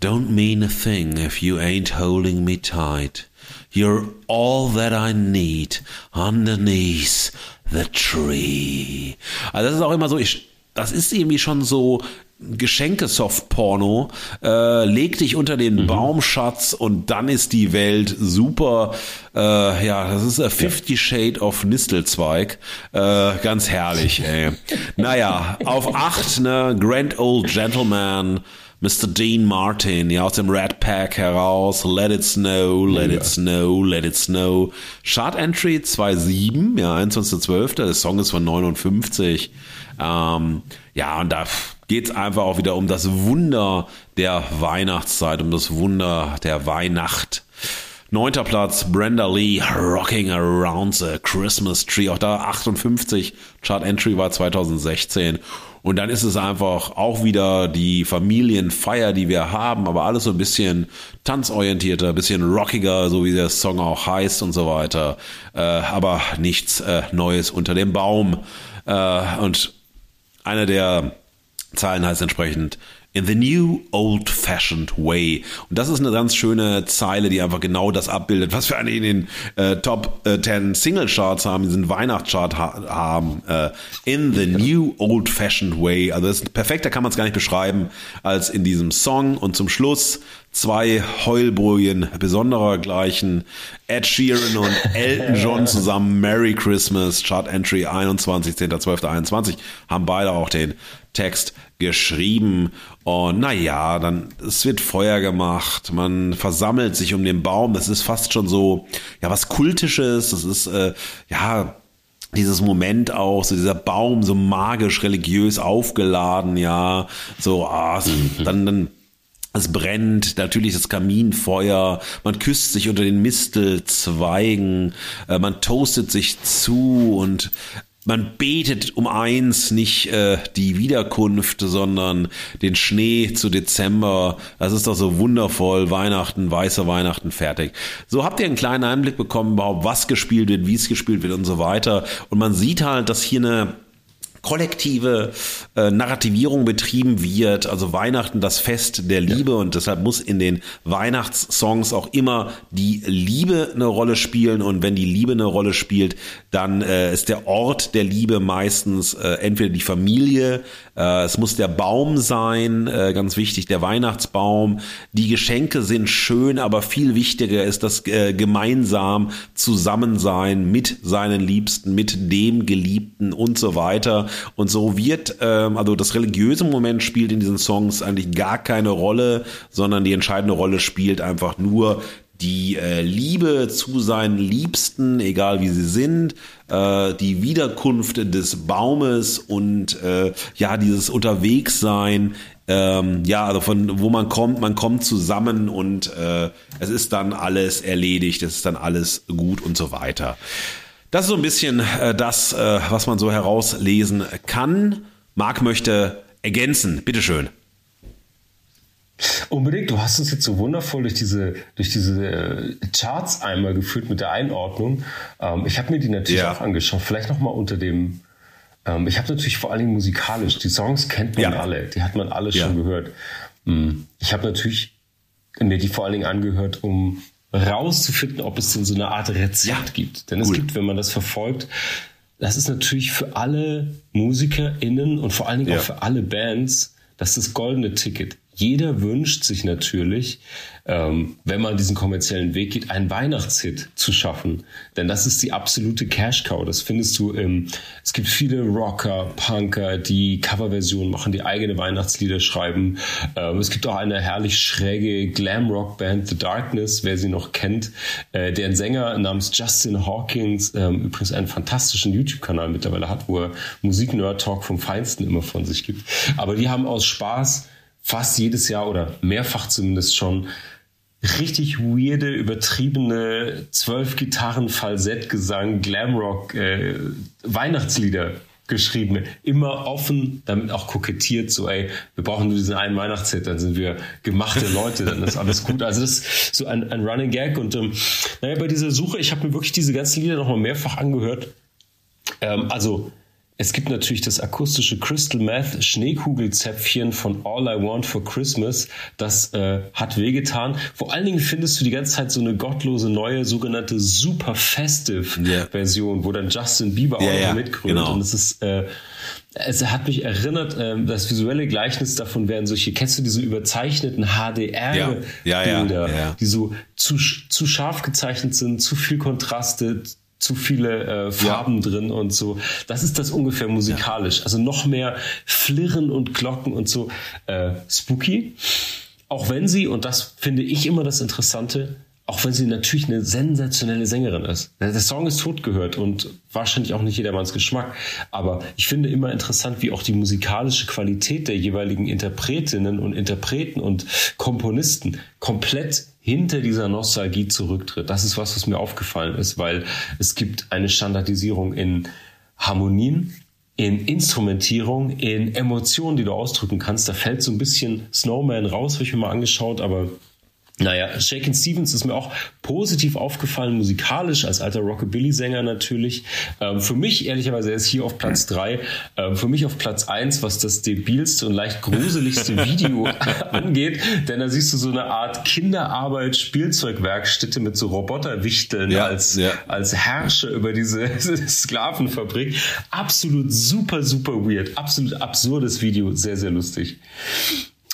Don't mean a thing if you ain't holding me tight. You're all that I need underneath the tree. Also das ist auch immer so, ich, das ist irgendwie schon so Geschenke-Soft-Porno. Äh, leg dich unter den Baumschatz und dann ist die Welt super. Äh, ja, das ist a Fifty Shade of Nistelzweig. Äh, ganz herrlich, ey. naja, auf acht, ne, Grand Old Gentleman. Mr. Dean Martin, ja, aus dem Red Pack heraus, Let It Snow, Let It Snow, Let It Snow. Chart Entry 2.7, ja, 21.12., der Song ist von 59. Ähm, ja, und da geht's einfach auch wieder um das Wunder der Weihnachtszeit, um das Wunder der Weihnacht. Neunter Platz, Brenda Lee, Rocking Around the Christmas Tree. Auch da 58, Chart Entry war 2016. Und dann ist es einfach auch wieder die Familienfeier, die wir haben, aber alles so ein bisschen tanzorientierter, ein bisschen rockiger, so wie der Song auch heißt und so weiter. Äh, aber nichts äh, Neues unter dem Baum. Äh, und einer der Zahlen heißt entsprechend In the new old-fashioned way. Und das ist eine ganz schöne Zeile, die einfach genau das abbildet, was wir eigentlich in den äh, Top äh, 10 Single Charts haben, diesen Weihnachtschart ha haben. Äh, in the new old-fashioned way. Also das ist perfekter kann man es gar nicht beschreiben als in diesem Song. Und zum Schluss zwei Heulbrühen besonderer gleichen. Ed Sheeran und Elton John zusammen. Merry Christmas. Chart Entry 21, 10.12.21 haben beide auch den Text geschrieben. Und naja, dann, es wird Feuer gemacht, man versammelt sich um den Baum. Das ist fast schon so, ja, was Kultisches. Das ist, äh, ja, dieses Moment auch, so dieser Baum so magisch religiös aufgeladen, ja, so, ah, so, dann, dann Es brennt, natürlich das Kaminfeuer, man küsst sich unter den Mistelzweigen, äh, man toastet sich zu und man betet um eins, nicht äh, die Wiederkunft, sondern den Schnee zu Dezember. Das ist doch so wundervoll. Weihnachten, weiße Weihnachten, fertig. So habt ihr einen kleinen Einblick bekommen, überhaupt was gespielt wird, wie es gespielt wird und so weiter. Und man sieht halt, dass hier eine kollektive äh, Narrativierung betrieben wird, also Weihnachten das Fest der Liebe. Ja. und deshalb muss in den Weihnachtssongs auch immer die Liebe eine Rolle spielen. Und wenn die Liebe eine Rolle spielt, dann äh, ist der Ort der Liebe meistens äh, entweder die Familie, äh, es muss der Baum sein, äh, ganz wichtig, der Weihnachtsbaum, die Geschenke sind schön, aber viel wichtiger ist das äh, gemeinsam Zusammensein mit seinen Liebsten, mit dem Geliebten und so weiter und so wird, ähm, also das religiöse Moment spielt in diesen Songs eigentlich gar keine Rolle, sondern die entscheidende Rolle spielt einfach nur die äh, Liebe zu seinen Liebsten, egal wie sie sind, äh, die Wiederkunft des Baumes und äh, ja, dieses Unterwegssein, ähm, ja, also von wo man kommt, man kommt zusammen und äh, es ist dann alles erledigt, es ist dann alles gut und so weiter. Das ist so ein bisschen äh, das, äh, was man so herauslesen kann. Marc möchte ergänzen. Bitteschön. Unbedingt, du hast uns jetzt so wundervoll durch diese, durch diese äh, Charts einmal geführt mit der Einordnung. Ähm, ich habe mir die natürlich ja. auch angeschaut, vielleicht nochmal unter dem, ähm, ich habe natürlich vor allen Dingen musikalisch, die Songs kennt man ja. alle, die hat man alle ja. schon gehört. Mhm. Ich habe natürlich mir die vor allen Dingen angehört, um rauszufinden, ob es denn so eine Art Rezept ja, gibt. Denn es cool. gibt, wenn man das verfolgt, das ist natürlich für alle MusikerInnen und vor allen Dingen ja. auch für alle Bands das ist das goldene Ticket. Jeder wünscht sich natürlich, ähm, wenn man diesen kommerziellen Weg geht, einen Weihnachtshit zu schaffen. Denn das ist die absolute Cash-Cow. Das findest du im, es gibt viele Rocker, Punker, die Coverversionen machen, die eigene Weihnachtslieder schreiben. Ähm, es gibt auch eine herrlich schräge Glam-Rock-Band, The Darkness, wer sie noch kennt, äh, deren Sänger namens Justin Hawkins ähm, übrigens einen fantastischen YouTube-Kanal mittlerweile hat, wo er Musik-Nerd-Talk vom Feinsten immer von sich gibt. Aber die haben aus Spaß fast jedes Jahr oder mehrfach zumindest schon richtig weirde, übertriebene zwölf Gitarren, Falsettgesang, Glamrock, äh, Weihnachtslieder geschrieben, immer offen, damit auch kokettiert, so ey, wir brauchen nur diesen einen Weihnachtshit, dann sind wir gemachte Leute, dann ist alles gut. Also das ist so ein, ein Running Gag und ähm, naja, bei dieser Suche, ich habe mir wirklich diese ganzen Lieder nochmal mehrfach angehört. Ähm, also es gibt natürlich das akustische Crystal Meth Schneekugelzäpfchen von All I Want for Christmas. Das äh, hat wehgetan. Vor allen Dingen findest du die ganze Zeit so eine gottlose neue sogenannte Super Festive yeah. Version, wo dann Justin Bieber yeah, auch yeah, mitgrölt. Genau. Und es ist äh, es hat mich erinnert, äh, das visuelle Gleichnis davon wären solche, kennst du diese überzeichneten HDR-Bilder, ja, ja, ja, die so zu, zu scharf gezeichnet sind, zu viel Kontraste, zu viele äh, Farben ja. drin und so. Das ist das ungefähr musikalisch. Ja. Also noch mehr Flirren und Glocken und so äh, spooky. Auch wenn sie, und das finde ich immer das Interessante, auch wenn sie natürlich eine sensationelle Sängerin ist. Der Song ist tot gehört und wahrscheinlich auch nicht jedermanns Geschmack. Aber ich finde immer interessant, wie auch die musikalische Qualität der jeweiligen Interpretinnen und Interpreten und Komponisten komplett hinter dieser Nostalgie zurücktritt. Das ist was, was mir aufgefallen ist, weil es gibt eine Standardisierung in Harmonien, in Instrumentierung, in Emotionen, die du ausdrücken kannst. Da fällt so ein bisschen Snowman raus, habe ich mir mal angeschaut, aber naja, Shakin Stevens ist mir auch positiv aufgefallen, musikalisch, als alter Rockabilly-Sänger natürlich. Ähm, für mich, ehrlicherweise, er ist hier auf Platz drei. Ähm, für mich auf Platz eins, was das debilste und leicht gruseligste Video angeht. Denn da siehst du so eine Art Kinderarbeit, Spielzeugwerkstätte mit so Roboterwichteln ja, als, ja. als Herrscher über diese Sklavenfabrik. Absolut super, super weird. Absolut absurdes Video. Sehr, sehr lustig.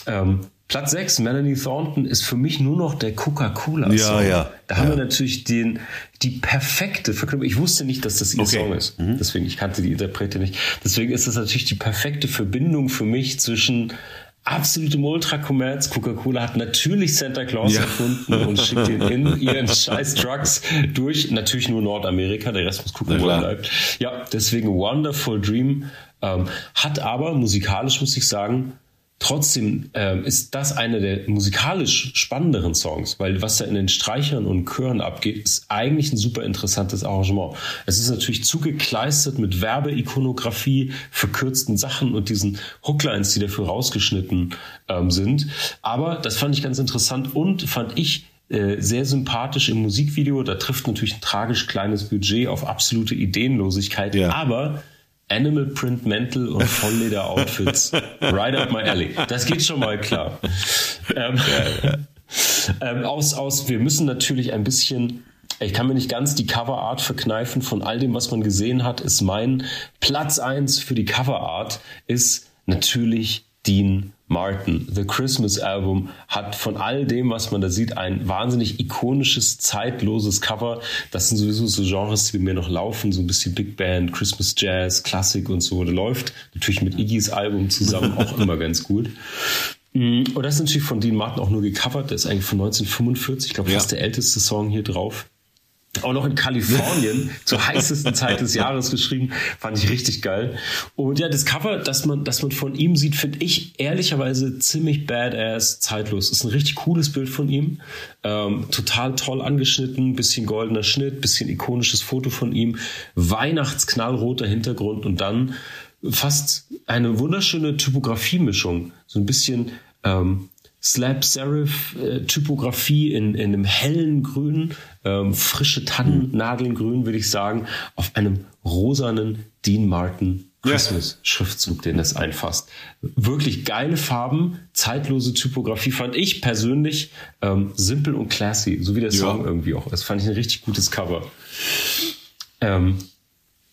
Ähm, Platz 6, Melanie Thornton, ist für mich nur noch der Coca-Cola-Song. Ja, ja. Da ja. haben wir natürlich den, die perfekte Verknüpfung. Ich wusste nicht, dass das ihr okay. Song ist. Mhm. Deswegen, ich kannte die Interprete nicht. Deswegen ist das natürlich die perfekte Verbindung für mich zwischen absolutem Ultrakommerz. Coca-Cola hat natürlich Santa Claus ja. erfunden und schickt ihn in ihren scheiß Trucks durch. Natürlich nur Nordamerika, der Rest muss gucken, wo er bleibt. Ja, deswegen Wonderful Dream. Ähm, hat aber musikalisch, muss ich sagen, Trotzdem ähm, ist das einer der musikalisch spannenderen Songs, weil was da in den Streichern und Chören abgeht, ist eigentlich ein super interessantes Arrangement. Es ist natürlich zugekleistert mit Werbeikonografie, verkürzten Sachen und diesen Hooklines, die dafür rausgeschnitten ähm, sind. Aber das fand ich ganz interessant und fand ich äh, sehr sympathisch im Musikvideo. Da trifft natürlich ein tragisch kleines Budget auf absolute Ideenlosigkeit, ja. aber Animal Print Mantel und Vollleder Outfits. right up my alley. Das geht schon mal klar. Ähm, ähm, aus, aus, wir müssen natürlich ein bisschen ich kann mir nicht ganz die Coverart verkneifen von all dem, was man gesehen hat, ist mein Platz eins für die Coverart ist natürlich Dean Martin. The Christmas Album hat von all dem, was man da sieht, ein wahnsinnig ikonisches, zeitloses Cover. Das sind sowieso so Genres, die bei mir noch laufen, so ein bisschen Big Band, Christmas Jazz, Klassik und so. Da läuft natürlich mit Iggys Album zusammen auch immer ganz gut. Mm, und das ist natürlich von Dean Martin auch nur gecovert. Der ist eigentlich von 1945, ich glaube, fast ja. der älteste Song hier drauf auch noch in Kalifornien zur heißesten Zeit des Jahres geschrieben. Fand ich richtig geil. Und ja, das Cover, das man, das man von ihm sieht, finde ich ehrlicherweise ziemlich badass, zeitlos. Ist ein richtig cooles Bild von ihm. Ähm, total toll angeschnitten, bisschen goldener Schnitt, bisschen ikonisches Foto von ihm, Weihnachtsknallroter Hintergrund und dann fast eine wunderschöne Typografiemischung. So ein bisschen ähm, Slab Serif äh, Typografie in, in einem hellen Grün, ähm, frische Tannennadelngrün, würde ich sagen, auf einem rosanen Dean Martin Christmas Schriftzug, den das einfasst. Wirklich geile Farben, zeitlose Typografie fand ich persönlich ähm, simpel und classy, so wie der Song ja. irgendwie auch ist. Fand ich ein richtig gutes Cover. Ähm,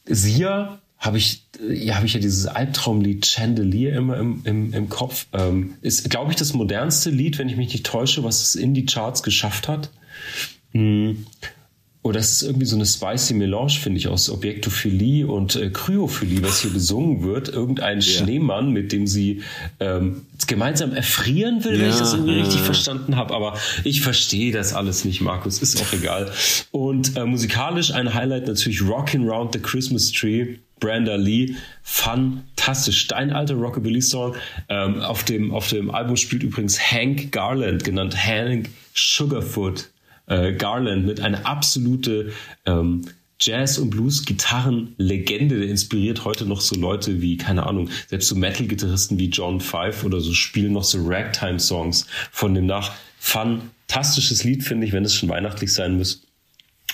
Sia habe ich, ja, habe ich ja dieses Albtraumlied Chandelier immer im, im, im Kopf. Ähm, ist, glaube ich, das modernste Lied, wenn ich mich nicht täusche, was es in die Charts geschafft hat. Mhm. Oder es ist irgendwie so eine spicy Melange, finde ich, aus Objektophilie und äh, Kryophilie, was hier besungen wird. Irgendein ja. Schneemann, mit dem sie ähm, gemeinsam erfrieren will, ja, wenn ich das irgendwie ja. richtig verstanden habe. Aber ich verstehe das alles nicht, Markus. Ist auch egal. Und äh, musikalisch ein Highlight natürlich Rockin' Round the Christmas Tree Brenda Lee, fantastisch, steinalter Rockabilly-Song. Ähm, auf, dem, auf dem Album spielt übrigens Hank Garland, genannt Hank Sugarfoot äh, Garland, mit einer absolute ähm, Jazz- und Blues-Gitarren-Legende, der inspiriert heute noch so Leute wie, keine Ahnung, selbst so Metal-Gitarristen wie John Five oder so spielen noch so Ragtime-Songs von dem nach. Fantastisches Lied, finde ich, wenn es schon weihnachtlich sein muss.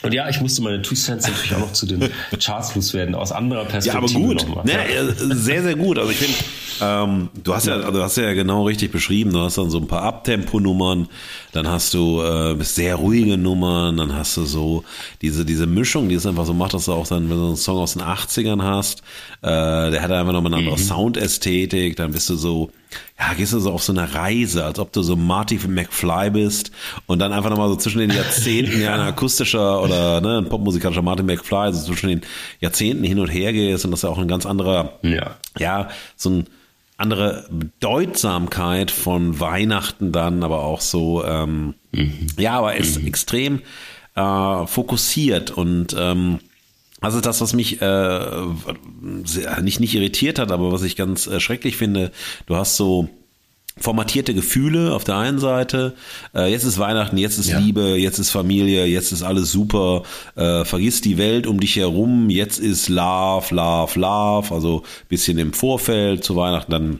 Und ja, ich musste meine Two Cents natürlich auch noch zu den Charts loswerden, aus anderer Perspektive. Ja, aber gut. Ne, ja. Sehr, sehr gut. Also ich finde, ähm, du hast ja, du hast ja genau richtig beschrieben. Du hast dann so ein paar Abtempo-Nummern, dann hast du äh, sehr ruhige Nummern, dann hast du so diese, diese Mischung, die es einfach so macht, dass du auch dann, wenn du einen Song aus den 80ern hast, äh, der hat einfach nochmal eine andere mhm. Soundästhetik, dann bist du so, ja, gehst du so auf so eine Reise, als ob du so Marty McFly bist und dann einfach nochmal so zwischen den Jahrzehnten ja ein akustischer oder ne, ein popmusikalischer Marty McFly, so zwischen den Jahrzehnten hin und her gehst und das ist ja auch ein ganz anderer, ja, ja so ein andere Bedeutsamkeit von Weihnachten dann, aber auch so, ähm, mhm. ja, aber ist mhm. extrem äh, fokussiert und ähm, also das, was mich äh, nicht, nicht irritiert hat, aber was ich ganz äh, schrecklich finde, du hast so formatierte Gefühle auf der einen Seite. Äh, jetzt ist Weihnachten, jetzt ist ja. Liebe, jetzt ist Familie, jetzt ist alles super. Äh, vergiss die Welt um dich herum. Jetzt ist Love, Love, Love. Also bisschen im Vorfeld zu Weihnachten dann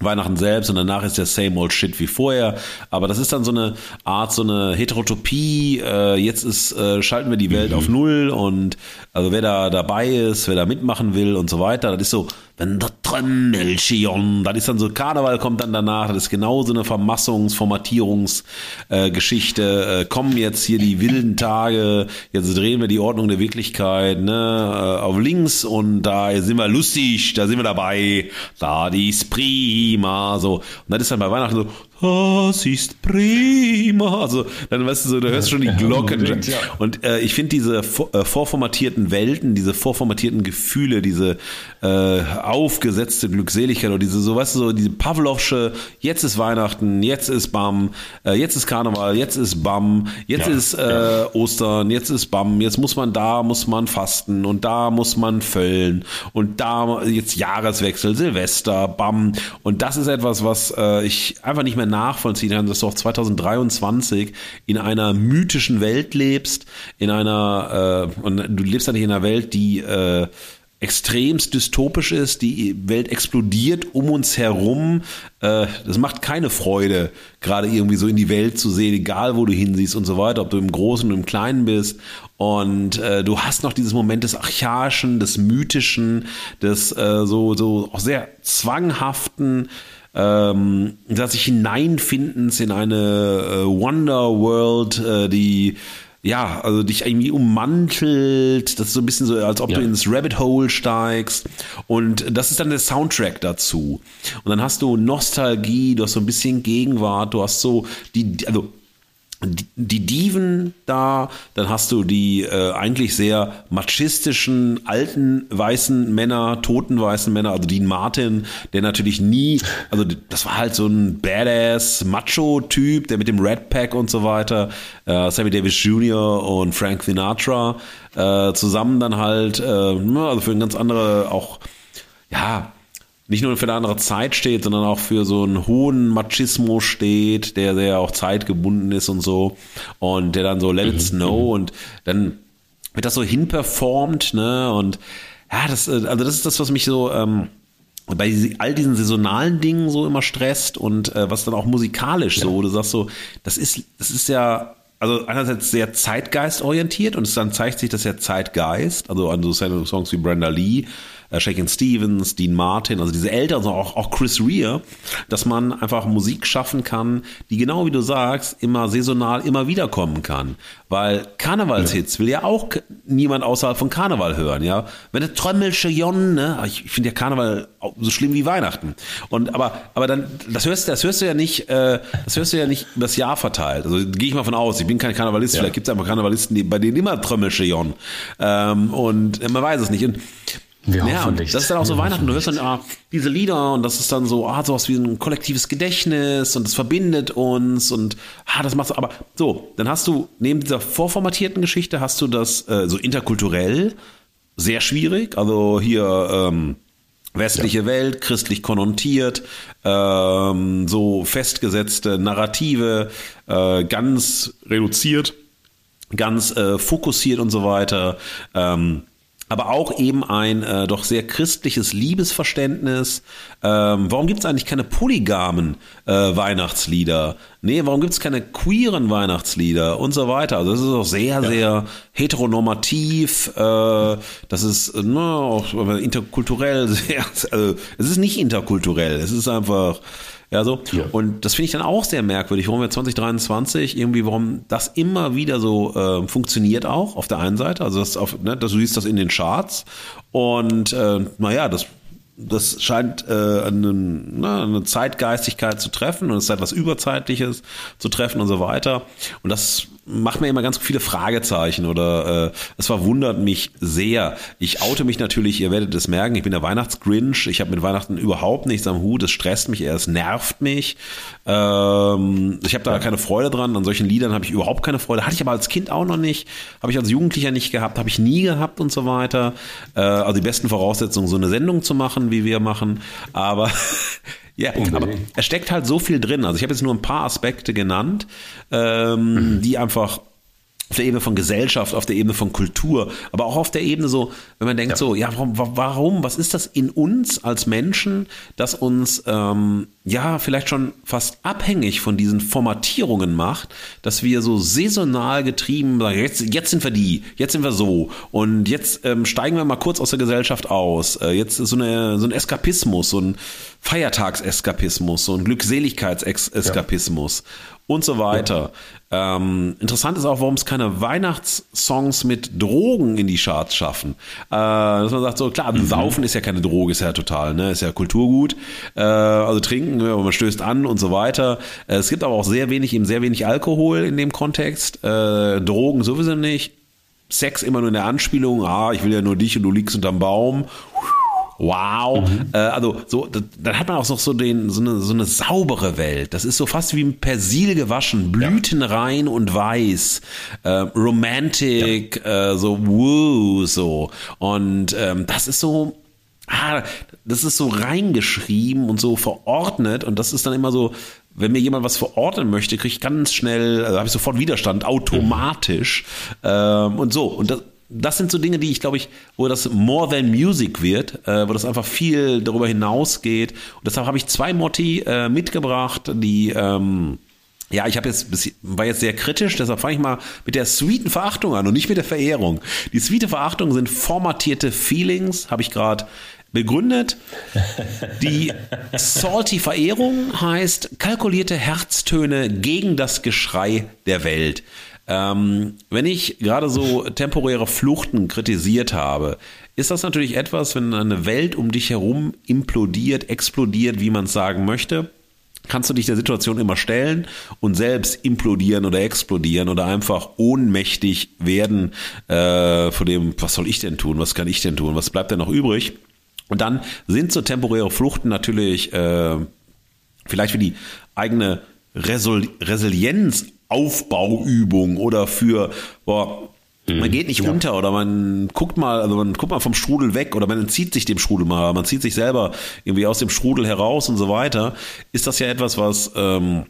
Weihnachten selbst und danach ist der same old shit wie vorher. Aber das ist dann so eine Art, so eine Heterotopie. Äh, jetzt ist, äh, schalten wir die Welt mhm. auf Null und also wer da dabei ist, wer da mitmachen will und so weiter, das ist so, wenn der Trömmelchion, das ist dann so, Karneval kommt dann danach, das ist genau so eine Vermassungs-, Formatierungsgeschichte. Äh, äh, kommen jetzt hier die wilden Tage, jetzt drehen wir die Ordnung der Wirklichkeit ne, äh, auf links und da sind wir lustig, da sind wir dabei, da die ist prima, so. Und das ist dann bei Weihnachten so, das ist prima. Also dann weißt du so, da hörst du schon die Glocken. Ja, ja. Und äh, ich finde diese vor, äh, vorformatierten Welten, diese vorformatierten Gefühle, diese äh, aufgesetzte Glückseligkeit oder diese so, weißt du, so diese Pavlovsche, jetzt ist Weihnachten, jetzt ist Bam, äh, jetzt ist Karneval, jetzt ist Bam, jetzt Ja, ist äh, Ostern, jetzt ist Bam, jetzt muss man da, muss man fasten und da muss man füllen und da jetzt Jahreswechsel, Silvester, Bam. Und das ist etwas, was äh, ich einfach nicht mehr nachvollziehen kann, dass du auch 2023 in einer mythischen Welt lebst, in einer, äh, und du lebst ja nicht in einer Welt, die äh, extremst dystopisch ist, die Welt explodiert um uns herum. Äh, das macht keine Freude, gerade irgendwie so in die Welt zu sehen, egal wo du hinsiehst und so weiter, ob du im Großen und im Kleinen bist. Und äh, du hast noch dieses Moment des Archaischen, des Mythischen, des äh, so, so auch sehr zwanghaften, ähm, dass sich hineinfindens in eine äh, Wonder World, äh, die ja, also dich irgendwie ummantelt, das ist so ein bisschen so, als ob Ja. du ins Rabbit Hole steigst und das ist dann der Soundtrack dazu. Und dann hast du Nostalgie, du hast so ein bisschen Gegenwart, du hast so die, also die- Diven da, dann hast du die äh, eigentlich sehr machistischen alten weißen Männer, toten weißen Männer, also Dean Martin, der natürlich nie, also das war halt so ein badass Macho-Typ, der mit dem Red Pack und so weiter, äh, Sammy Davis Jr. und Frank Sinatra äh, zusammen dann halt, äh, also für eine ganz andere auch, ja, nicht nur für eine andere Zeit steht, sondern auch für so einen hohen Machismo steht, der sehr auch zeitgebunden ist und so. Und der dann so Let It Snow und dann wird das so hinperformt, ne? Und ja, das, äh, also das ist das, was mich so ähm, bei all diesen saisonalen Dingen so immer stresst und äh, was dann auch musikalisch so, du sagst so, das ist, das ist ja also einerseits sehr zeitgeistorientiert und es dann zeigt sich, dass ja Zeitgeist, also an so Songs wie Brenda Lee, äh, Shakin' Stevens, Dean Martin, also diese Älteren, also auch, auch Chris Rea, dass man einfach Musik schaffen kann, die genau wie du sagst, immer saisonal immer wieder kommen kann. Weil Karnevalshits will ja auch niemand außerhalb von Karneval hören, ja. Wenn der Trömmelsche Jon, ne, ich ich finde ja Karneval so schlimm wie Weihnachten. Und aber, aber dann, das hörst, du- das hörst du ja nicht, äh, das hörst du ja nicht übers Jahr verteilt. Also gehe ich mal von aus, ich bin kein Karnevalist, vielleicht gibt es einfach Karnevalisten, die, bei denen immer Trömmelsche Jon. Ähm, und äh, man weiß es nicht. Und Wir ja, hoffen und nicht. das ist dann auch so Wir Weihnachten. Du hörst dann ah, diese Lieder und das ist dann so, ah, sowas wie ein kollektives Gedächtnis und das verbindet uns und ah, das macht so. Aber so, dann hast du neben dieser vorformatierten Geschichte hast du das äh, so interkulturell sehr schwierig. Also hier ähm, westliche Welt, christlich konnotiert, ähm, so festgesetzte Narrative, äh, ganz reduziert ganz äh, fokussiert und so weiter. Ähm, aber auch eben ein äh, doch sehr christliches Liebesverständnis. Ähm, warum gibt es eigentlich keine polygamen äh, Weihnachtslieder? Nee, warum gibt es keine queeren Weihnachtslieder und so weiter? Also das ist auch sehr, sehr heteronormativ. Äh, das ist äh, ne, auch interkulturell sehr, also es ist nicht interkulturell, es ist einfach ja, so. Ja. Und das finde ich dann auch sehr merkwürdig, warum wir 2023 irgendwie, warum das immer wieder so äh, funktioniert auch auf der einen Seite. Also, das auf, ne, dass du siehst das in den Charts. Und äh, naja, das, das scheint äh, eine, ne, eine Zeitgeistigkeit zu treffen und es ist etwas Überzeitliches zu treffen und so weiter. Und das macht mir immer ganz viele Fragezeichen oder äh, es verwundert mich sehr. Ich oute mich natürlich, ihr werdet es merken, ich bin der Weihnachtsgrinch. Ich habe mit Weihnachten überhaupt nichts am Hut. Es stresst mich eher, es nervt mich. Ähm, ich habe da keine Freude dran. An solchen Liedern habe ich überhaupt keine Freude. Hatte ich aber als Kind auch noch nicht. Habe ich als Jugendlicher nicht gehabt. Habe ich nie gehabt und so weiter. Äh, also die besten Voraussetzungen, so eine Sendung zu machen, wie wir machen. Aber ja, aber es steckt halt so viel drin. Also ich habe jetzt nur ein paar Aspekte genannt, ähm, die einfach auf der Ebene von Gesellschaft, auf der Ebene von Kultur, aber auch auf der Ebene so, wenn man denkt so, ja, warum, wa- warum, was ist das in uns als Menschen, das uns ähm, ja vielleicht schon fast abhängig von diesen Formatierungen macht, dass wir so saisonal getrieben sagen, jetzt, jetzt sind wir die, jetzt sind wir so und jetzt ähm, steigen wir mal kurz aus der Gesellschaft aus. Äh, jetzt ist so, eine, so ein Eskapismus, so ein Feiertagseskapismus, so ein Glückseligkeitseskapismus. Und so weiter. Ähm, interessant ist auch, warum es keine Weihnachtssongs mit Drogen in die Charts schaffen. Äh, dass man sagt, so klar, mhm. Saufen ist ja keine Droge, ist ja total, ne, ist ja Kulturgut. Äh, also trinken, man stößt an und so weiter. Äh, es gibt aber auch sehr wenig, eben sehr wenig Alkohol in dem Kontext. Äh, Drogen sowieso nicht. Sex immer nur in der Anspielung, ah, ich will ja nur dich und du liegst unterm Baum wow. Mhm. Äh, also so, dann hat man auch noch so den so eine, so eine saubere Welt. Das ist so fast wie ein Persil gewaschen, blütenrein ja. und weiß, äh, romantic, ja. äh, so woo, so und ähm, das ist so. Ah, das ist so reingeschrieben und so verordnet und das ist dann immer so, wenn mir jemand was verordnen möchte, kriege ich ganz schnell, also habe ich sofort Widerstand, automatisch mhm. ähm, und so. Und das, das sind so Dinge, die ich glaube ich, wo das more than music wird, äh, wo das einfach viel darüber hinausgeht. Und deshalb habe ich zwei Motti äh, mitgebracht, die ähm, ja, ich habe jetzt war jetzt sehr kritisch, deshalb fange ich mal mit der sweeten Verachtung an und nicht mit der Verehrung. Die sweete Verachtung sind formatierte Feelings, habe ich gerade begründet. Die salty Verehrung heißt kalkulierte Herztöne gegen das Geschrei der Welt. Ähm, wenn ich gerade so temporäre Fluchten kritisiert habe, ist das natürlich etwas, wenn eine Welt um dich herum implodiert, explodiert, wie man es sagen möchte, kannst du dich der Situation immer stellen und selbst implodieren oder explodieren oder einfach ohnmächtig werden äh, vor dem, was soll ich denn tun, was kann ich denn tun, was bleibt denn noch übrig? Und dann sind so temporäre Fluchten natürlich äh, vielleicht für die eigene Resilienz Aufbauübung oder für, boah, man mhm. geht nicht ja. runter oder man guckt mal, also man guckt mal vom Strudel weg oder man entzieht sich dem Strudel mal, man zieht sich selber irgendwie aus dem Strudel heraus und so weiter, ist das ja etwas, was ähm,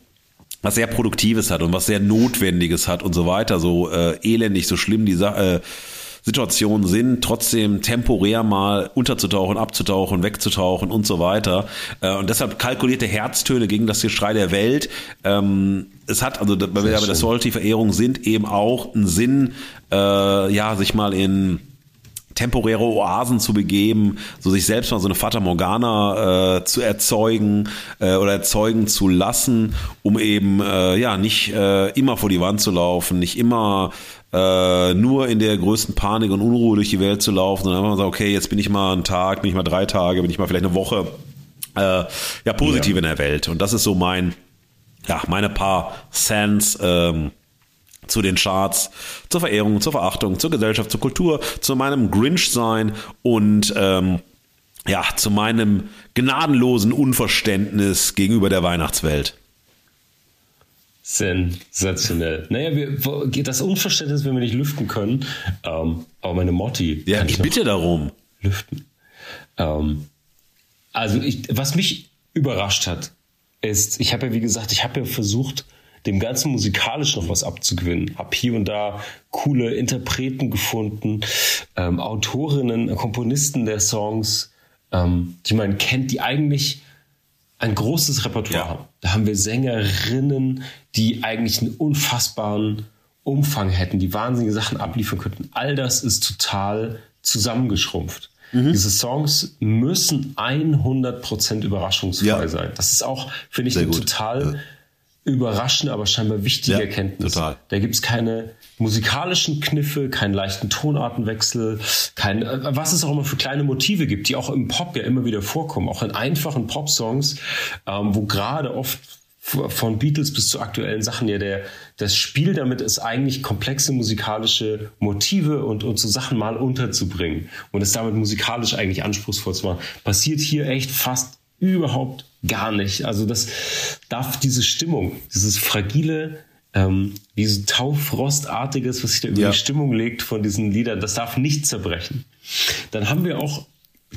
was sehr Produktives hat und was sehr Notwendiges hat und so weiter, so äh, elendig, so schlimm die Sache. Äh, Situationen sind, trotzdem temporär mal unterzutauchen, abzutauchen, wegzutauchen und so weiter. Äh, und deshalb kalkulierte Herztöne gegen das Geschrei der Welt. Ähm, es hat, also bei der Salty-Verehrung sind eben auch ein Sinn, äh, ja, sich mal in temporäre Oasen zu begeben, so sich selbst mal so eine Fata Morgana äh, zu erzeugen äh, oder erzeugen zu lassen, um eben äh, ja nicht äh, immer vor die Wand zu laufen, nicht immer äh, nur in der größten Panik und Unruhe durch die Welt zu laufen, sondern einfach sagen, okay, jetzt bin ich mal einen Tag, bin ich mal drei Tage, bin ich mal vielleicht eine Woche äh, ja positiv ja. in der Welt. Und das ist so mein, ja, meine paar Cents ähm, zu den Charts, zur Verehrung, zur Verachtung, zur Gesellschaft, zur Kultur, zu meinem Grinch-Sein und ähm, ja, zu meinem gnadenlosen Unverständnis gegenüber der Weihnachtswelt. Sensationell. Naja, wir, das Unverständnis, wenn wir nicht lüften können, ähm, aber meine Motti. Ja, ich, ich bitte darum. Lüften. Ähm, also, ich, was mich überrascht hat, ist, ich habe ja, wie gesagt, ich habe ja versucht, dem Ganzen musikalisch noch was abzugewinnen. Hab hier und da coole Interpreten gefunden, ähm, Autorinnen, Komponisten der Songs, ähm, die man kennt, die eigentlich ein großes Repertoire ja. haben. Da haben wir Sängerinnen, die eigentlich einen unfassbaren Umfang hätten, die wahnsinnige Sachen abliefern könnten. All das ist total zusammengeschrumpft. Mhm. Diese Songs müssen 100% überraschungsfrei ja. sein. Das ist auch, finde ich, Sehr eine gut. total ja überraschende, aber scheinbar wichtige ja, Erkenntnis. Total. Da gibt's keine musikalischen Kniffe, keinen leichten Tonartenwechsel, kein, äh, was es auch immer für kleine Motive gibt, die auch im Pop ja immer wieder vorkommen, auch in einfachen Pop-Songs, ähm, wo gerade oft von Beatles bis zu aktuellen Sachen ja der das Spiel damit ist eigentlich komplexe musikalische Motive und, und so Sachen mal unterzubringen und es damit musikalisch eigentlich anspruchsvoll zu machen. Passiert hier echt fast überhaupt gar nicht. Also das darf diese Stimmung, dieses fragile, ähm, dieses Taufrostartiges, was sich da über ja. die Stimmung legt von diesen Liedern, das darf nicht zerbrechen. Dann haben wir auch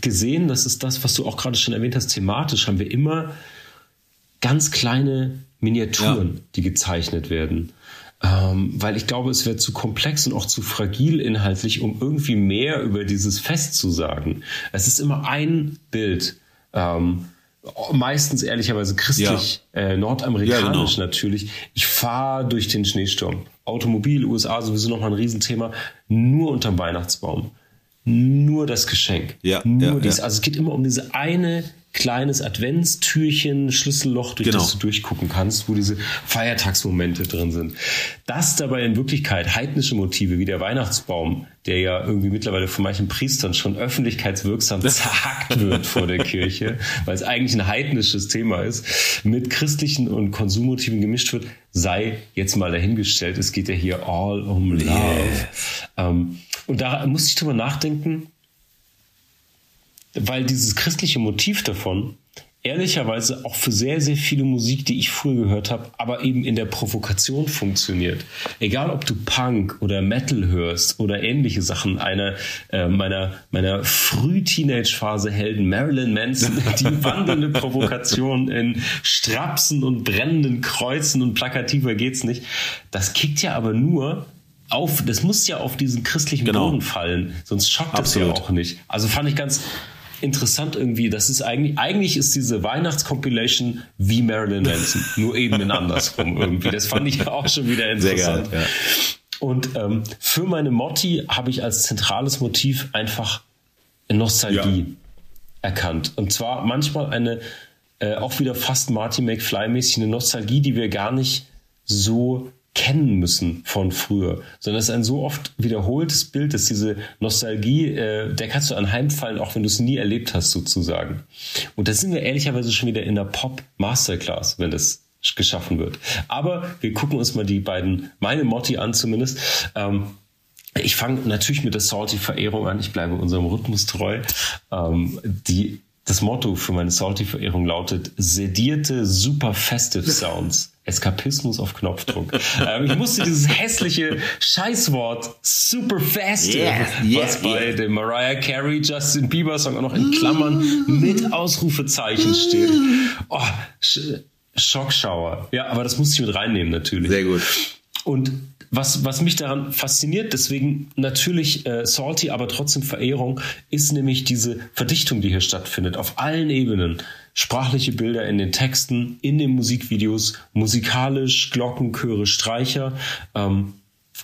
gesehen, das ist das, was du auch gerade schon erwähnt hast, thematisch haben wir immer ganz kleine Miniaturen, ja. die gezeichnet werden. Ähm, weil ich glaube, es wäre zu komplex und auch zu fragil inhaltlich, um irgendwie mehr über dieses Fest zu sagen. Es ist immer ein Bild. Ähm, meistens ehrlicherweise christlich, ja. äh, nordamerikanisch ja, genau. natürlich. Ich fahre durch den Schneesturm. Automobil, USA sowieso nochmal ein Riesenthema. Nur unterm Weihnachtsbaum. Nur das Geschenk. Ja, nur ja, dies. Also es geht immer um diese eine kleines Adventstürchen, Schlüsselloch, durch Genau. das du durchgucken kannst, wo diese Feiertagsmomente drin sind. Dass dabei in Wirklichkeit heidnische Motive wie der Weihnachtsbaum, der ja irgendwie mittlerweile von manchen Priestern schon öffentlichkeitswirksam zerhackt wird vor der Kirche, weil es eigentlich ein heidnisches Thema ist, mit christlichen und Konsummotiven gemischt wird, sei jetzt mal dahingestellt. Es geht ja hier all um love. Ähm, und da muss ich drüber nachdenken, weil dieses christliche Motiv davon ehrlicherweise auch für sehr, sehr viele Musik, die ich früher gehört habe, aber eben in der Provokation funktioniert. Egal, ob du Punk oder Metal hörst oder ähnliche Sachen, einer äh, meiner, meiner Früh-Teenage-Phase Helden Marilyn Manson, die wandelnde Provokation in Strapsen und brennenden Kreuzen und plakativer geht's nicht. Das kickt ja aber nur auf, das muss ja auf diesen christlichen Genau. Boden fallen, sonst schockt das ja Absolut. auch nicht. Also fand ich ganz interessant irgendwie. Das ist eigentlich, eigentlich ist diese Weihnachtscompilation wie Marilyn Manson, nur eben in andersrum irgendwie. Das fand ich auch schon wieder Sehr interessant. geil, ja. Und ähm, für meine Motti habe ich als zentrales Motiv einfach Nostalgie erkannt. Und zwar manchmal eine, äh, auch wieder fast Marty McFly-mäßig, eine Nostalgie, die wir gar nicht so kennen müssen von früher, sondern es ist ein so oft wiederholtes Bild, dass diese Nostalgie, äh, der kannst du anheimfallen, auch wenn du es nie erlebt hast, sozusagen. Und da sind wir ehrlicherweise schon wieder in der Pop-Masterclass, wenn das geschaffen wird. Aber wir gucken uns mal die beiden, meine Motti an zumindest. Ähm, ich fange natürlich mit der Salty-Verehrung an. Ich bleibe unserem Rhythmus treu. Ähm, die, das Motto für meine Salty-Verehrung lautet sedierte, super festive Sounds. Eskapismus auf Knopfdruck. ähm, ich musste dieses hässliche Scheißwort super festive, Yes, yes, was bei yes. dem Mariah Carey, Justin Bieber Song auch noch in Klammern mit Ausrufezeichen steht. Oh, Sch Schockschauer. Ja, aber das musste ich mit reinnehmen natürlich. Sehr gut. Und was, was mich daran fasziniert, deswegen natürlich äh, salty, aber trotzdem Verehrung, ist nämlich diese Verdichtung, die hier stattfindet, auf allen Ebenen. Sprachliche Bilder in den Texten, in den Musikvideos, musikalisch, Glockenchöre, Streicher. Ähm,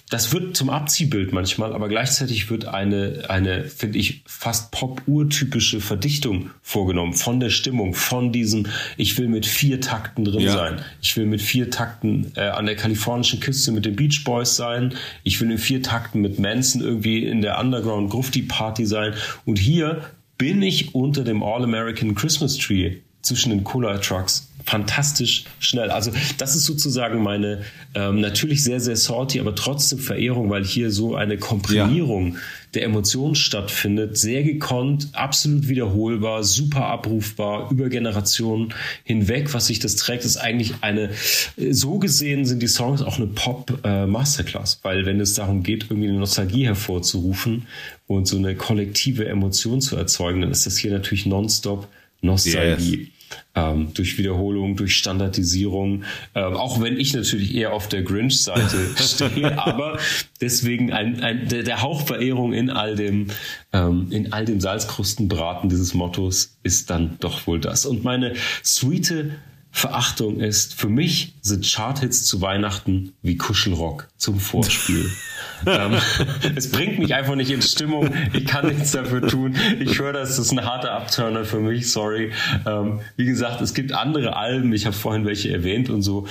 das wird zum Abziehbild manchmal, aber gleichzeitig wird eine, eine finde ich, fast pop-urtypische Verdichtung vorgenommen von der Stimmung, von diesem, ich will mit vier Takten drin Ja. sein. Ich will mit vier Takten äh, an der kalifornischen Küste mit den Beach Boys sein. Ich will in vier Takten mit Manson irgendwie in der Underground Grufti Party sein. Und hier bin ich unter dem All-American Christmas Tree zwischen den Cola Trucks. Fantastisch schnell. Also das ist sozusagen meine ähm, natürlich sehr, sehr salty, aber trotzdem Verehrung, weil hier so eine Komprimierung der Emotionen stattfindet. Sehr gekonnt, absolut wiederholbar, super abrufbar, über Generationen hinweg. Was sich das trägt, ist eigentlich eine, äh, so gesehen sind die Songs auch eine Pop-Masterclass, weil wenn es darum geht, irgendwie eine Nostalgie hervorzurufen und so eine kollektive Emotion zu erzeugen, dann ist das hier natürlich nonstop Nostalgie. Ähm, durch Wiederholung, durch Standardisierung, ähm, auch wenn ich natürlich eher auf der Grinch-Seite stehe, aber deswegen ein, ein, der, der Hauch Verehrung in all dem, ähm, in all dem Salzkrustenbraten dieses Mottos ist dann doch wohl das. Und meine sweete Verachtung ist, für mich sind Charthits zu Weihnachten wie Kuschelrock zum Vorspiel. ähm, es bringt mich einfach nicht in Stimmung. Ich kann nichts dafür tun. Ich höre das, das ist ein harter Abturner für mich, sorry. Ähm, wie gesagt, es gibt andere Alben, ich habe vorhin welche erwähnt und so.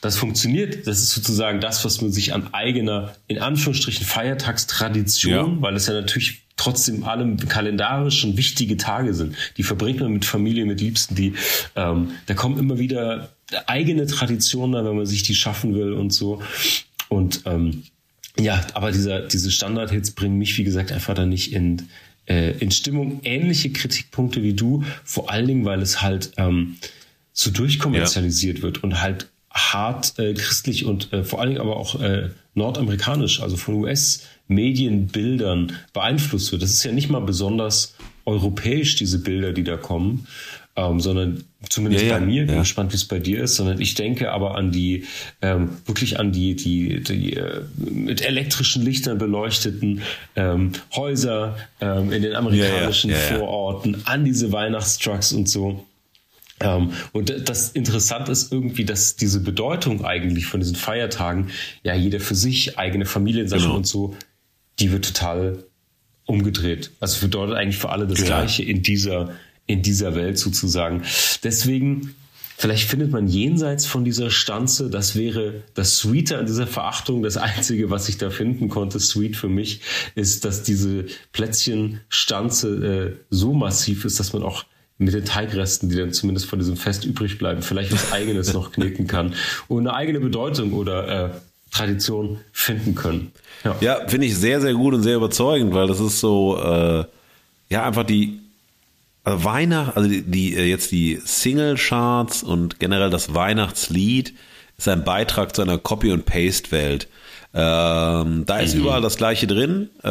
Das funktioniert. Das ist sozusagen das, was man sich an eigener, in Anführungsstrichen, Feiertagstradition, Ja. weil es ja natürlich trotzdem allem kalendarisch schon wichtige Tage sind. Die verbringt man mit Familie, mit Liebsten, die, ähm, da kommen immer wieder eigene Traditionen, da, wenn man sich die schaffen will und so. Und ähm, ja, aber dieser, diese Standard-Hits bringen mich, wie gesagt, einfach da nicht in, äh, in Stimmung. Ähnliche Kritikpunkte wie du, vor allen Dingen, weil es halt ähm, so durchkommerzialisiert wird und halt hart äh, christlich und äh, vor allen Dingen aber auch äh, nordamerikanisch, also von US-Medienbildern beeinflusst wird. Das ist ja nicht mal besonders europäisch, diese Bilder, die da kommen, ähm, sondern zumindest Ja, ja, bei mir, bin ja. gespannt, wie es bei dir ist, sondern ich denke aber an die, ähm, wirklich an die, die, die äh, mit elektrischen Lichtern beleuchteten ähm, Häuser ähm, in den amerikanischen Ja, ja, ja, ja. Vororten, an diese Weihnachtstrucks und so. Ähm, und das Interessante ist irgendwie, dass diese Bedeutung eigentlich von diesen Feiertagen, ja, jeder für sich, eigene Familiensachen Genau. und so, die wird total umgedreht. Also bedeutet eigentlich für alle das Klar. Gleiche in dieser, in dieser Welt sozusagen. Deswegen Vielleicht findet man jenseits von dieser Stanze, das wäre das Sweete an dieser Verachtung. Das Einzige, was ich da finden konnte, sweet für mich, ist, dass diese Plätzchenstanze äh, so massiv ist, dass man auch mit den Teigresten, die dann zumindest von diesem Fest übrig bleiben, vielleicht was Eigenes noch kneten kann und eine eigene Bedeutung oder äh, Tradition finden können. Ja, ja finde ich sehr, sehr gut und sehr überzeugend, weil das ist so, äh, ja, einfach die also Weihnacht, also die, die äh, jetzt die Single-Charts und generell das Weihnachtslied ist ein Beitrag zu einer Copy- und Paste-Welt. Ähm, da ist mhm. überall das Gleiche drin, äh,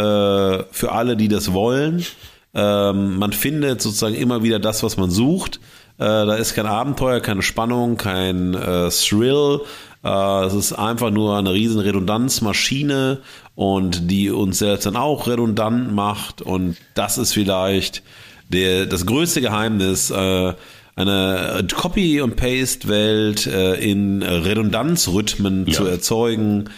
für alle, die das wollen. Ähm, man findet sozusagen immer wieder das, was man sucht. Äh, da ist kein Abenteuer, keine Spannung, kein äh, Thrill. Äh, es ist einfach nur eine riesen Redundanzmaschine und die uns selbst dann auch redundant macht. Und das ist vielleicht der, das größte Geheimnis, äh, eine Copy- und Paste-Welt äh, in Redundanzrhythmen ja. zu erzeugen,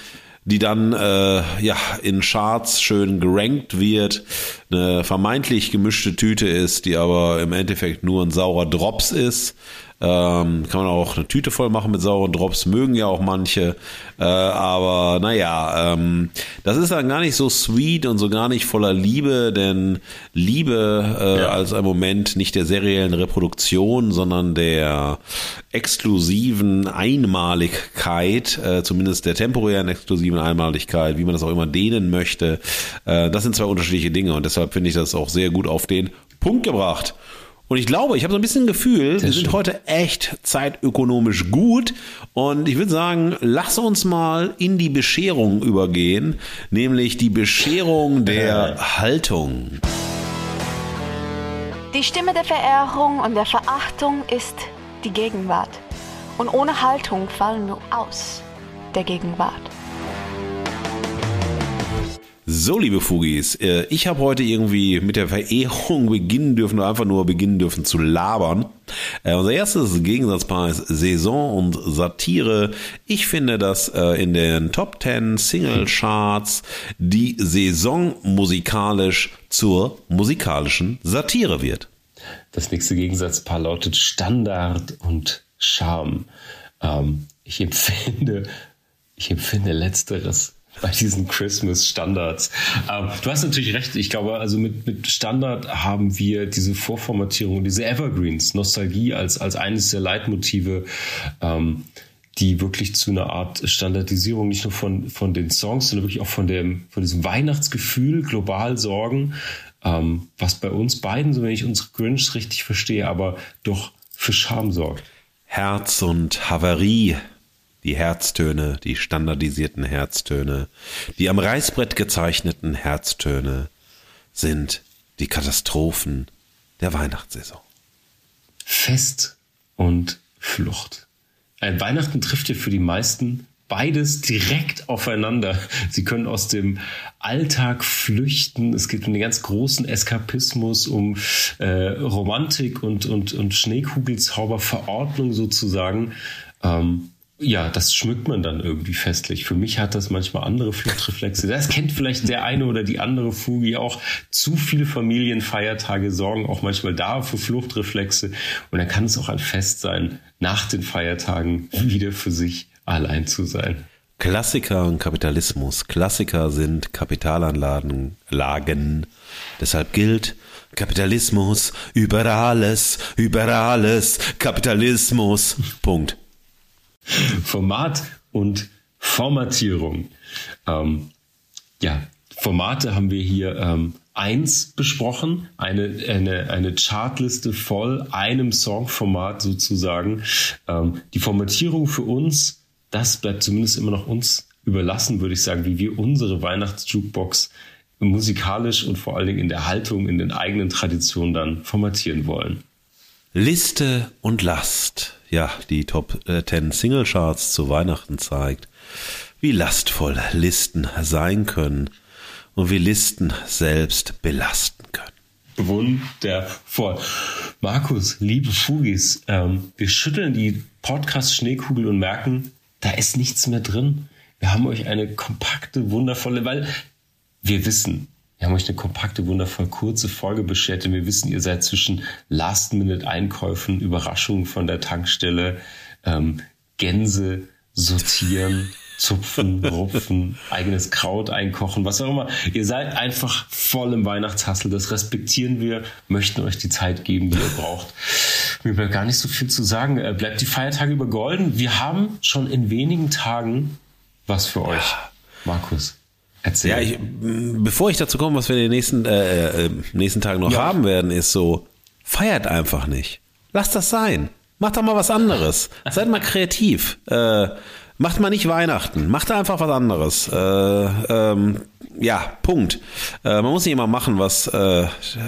die dann äh, ja in Charts schön gerankt wird, eine vermeintlich gemischte Tüte ist, die aber im Endeffekt nur ein saurer Drops ist. Ähm, kann man auch eine Tüte voll machen mit sauren Drops, mögen ja auch manche. Äh, aber naja, ähm, das ist dann gar nicht so sweet und so gar nicht voller Liebe, denn Liebe äh, ja. als ein Moment nicht der seriellen Reproduktion, sondern der exklusiven Einmaligkeit, äh, zumindest der temporären exklusiven Einmaligkeit, wie man das auch immer dehnen möchte. Äh, das sind zwei unterschiedliche Dinge und deshalb finde ich das auch sehr gut auf den Punkt gebracht. Und ich glaube, ich habe so ein bisschen ein Gefühl, wir sind heute echt zeitökonomisch gut. Und ich würde sagen, lass uns mal in die Bescherung übergehen, nämlich die Bescherung der Haltung. Die Stimme der Verehrung und der Verachtung ist die Gegenwart. Und ohne Haltung fallen wir aus der Gegenwart. So, liebe Fugis, äh, ich habe heute irgendwie mit der Verehrung beginnen dürfen oder einfach nur beginnen dürfen zu labern. Äh, unser erstes Gegensatzpaar ist Saison und Satire. Ich finde, dass äh, in den Top 10 Single Charts die Saison musikalisch zur musikalischen Satire wird. Das nächste Gegensatzpaar lautet Standard und Charme. Ähm, ich empfinde, ich empfinde letzteres bei diesen Christmas-Standards. Ähm, du hast natürlich recht. Ich glaube, also mit, mit Standard haben wir diese Vorformatierung, diese Evergreens, Nostalgie als, als eines der Leitmotive, ähm, die wirklich zu einer Art Standardisierung nicht nur von, von den Songs, sondern wirklich auch von dem, von diesem Weihnachtsgefühl global sorgen, ähm, was bei uns beiden, so wenn ich unsere Grinch richtig verstehe, aber doch für Charme sorgt. Herz und Havarie die Herztöne, die standardisierten Herztöne, die am Reißbrett gezeichneten Herztöne sind die Katastrophen der Weihnachtssaison. Fest und Flucht. Ein Weihnachten trifft ja für die meisten beides direkt aufeinander. Sie können aus dem Alltag flüchten. Es geht um den ganz großen Eskapismus, um äh, Romantik und, und, und Schneekugelzauberverordnung sozusagen. Ähm, ja, das schmückt man dann irgendwie festlich. Für mich hat das manchmal andere Fluchtreflexe. Das kennt vielleicht der eine oder die andere Fugi auch. Zu viele Familienfeiertage sorgen auch manchmal da für Fluchtreflexe. Und dann kann es auch ein Fest sein, nach den Feiertagen wieder für sich allein zu sein. Klassiker und Kapitalismus. Klassiker sind Kapitalanlagen, Lagen. Deshalb gilt, Kapitalismus über alles, über alles, Kapitalismus. Punkt. Format und Formatierung. Ähm, ja, Formate haben wir hier ähm, eins besprochen, eine, eine, eine Chartliste voll einem Songformat sozusagen. Ähm, die Formatierung für uns, das bleibt zumindest immer noch uns überlassen, würde ich sagen, wie wir unsere Weihnachtsjukebox musikalisch und vor allen Dingen in der Haltung, in den eigenen Traditionen dann formatieren wollen. Liste und Last ja, die Top 10 äh, Single Charts zu Weihnachten zeigt, wie lastvoll Listen sein können und wie Listen selbst belasten können. Wundervoll. Markus, liebe Fugis, ähm, wir schütteln die Podcast-Schneekugel und merken, da ist nichts mehr drin. Wir haben euch eine kompakte, wundervolle, weil wir wissen, Wir haben euch eine kompakte, wundervoll kurze Folge beschert, denn wir wissen, ihr seid zwischen Last-Minute-Einkäufen, Überraschungen von der Tankstelle, ähm, Gänse sortieren, zupfen, rupfen, eigenes Kraut einkochen, was auch immer. Ihr seid einfach voll im Weihnachtshassel. Das respektieren wir, möchten euch die Zeit geben, die ihr braucht. Mir bleibt gar nicht so viel zu sagen. Äh, bleibt die Feiertage über golden. Wir haben schon in wenigen Tagen was für euch. Markus. Erzähl. Ja, ich, bevor ich dazu komme, was wir in den nächsten, äh, äh, nächsten Tagen noch ja. haben werden, ist so, feiert einfach nicht. Lasst das sein. Macht doch mal was anderes. Seid mal kreativ. Äh, macht mal nicht Weihnachten. Macht einfach was anderes. Äh, ähm, ja, Punkt. Äh, man muss nicht immer machen, was äh,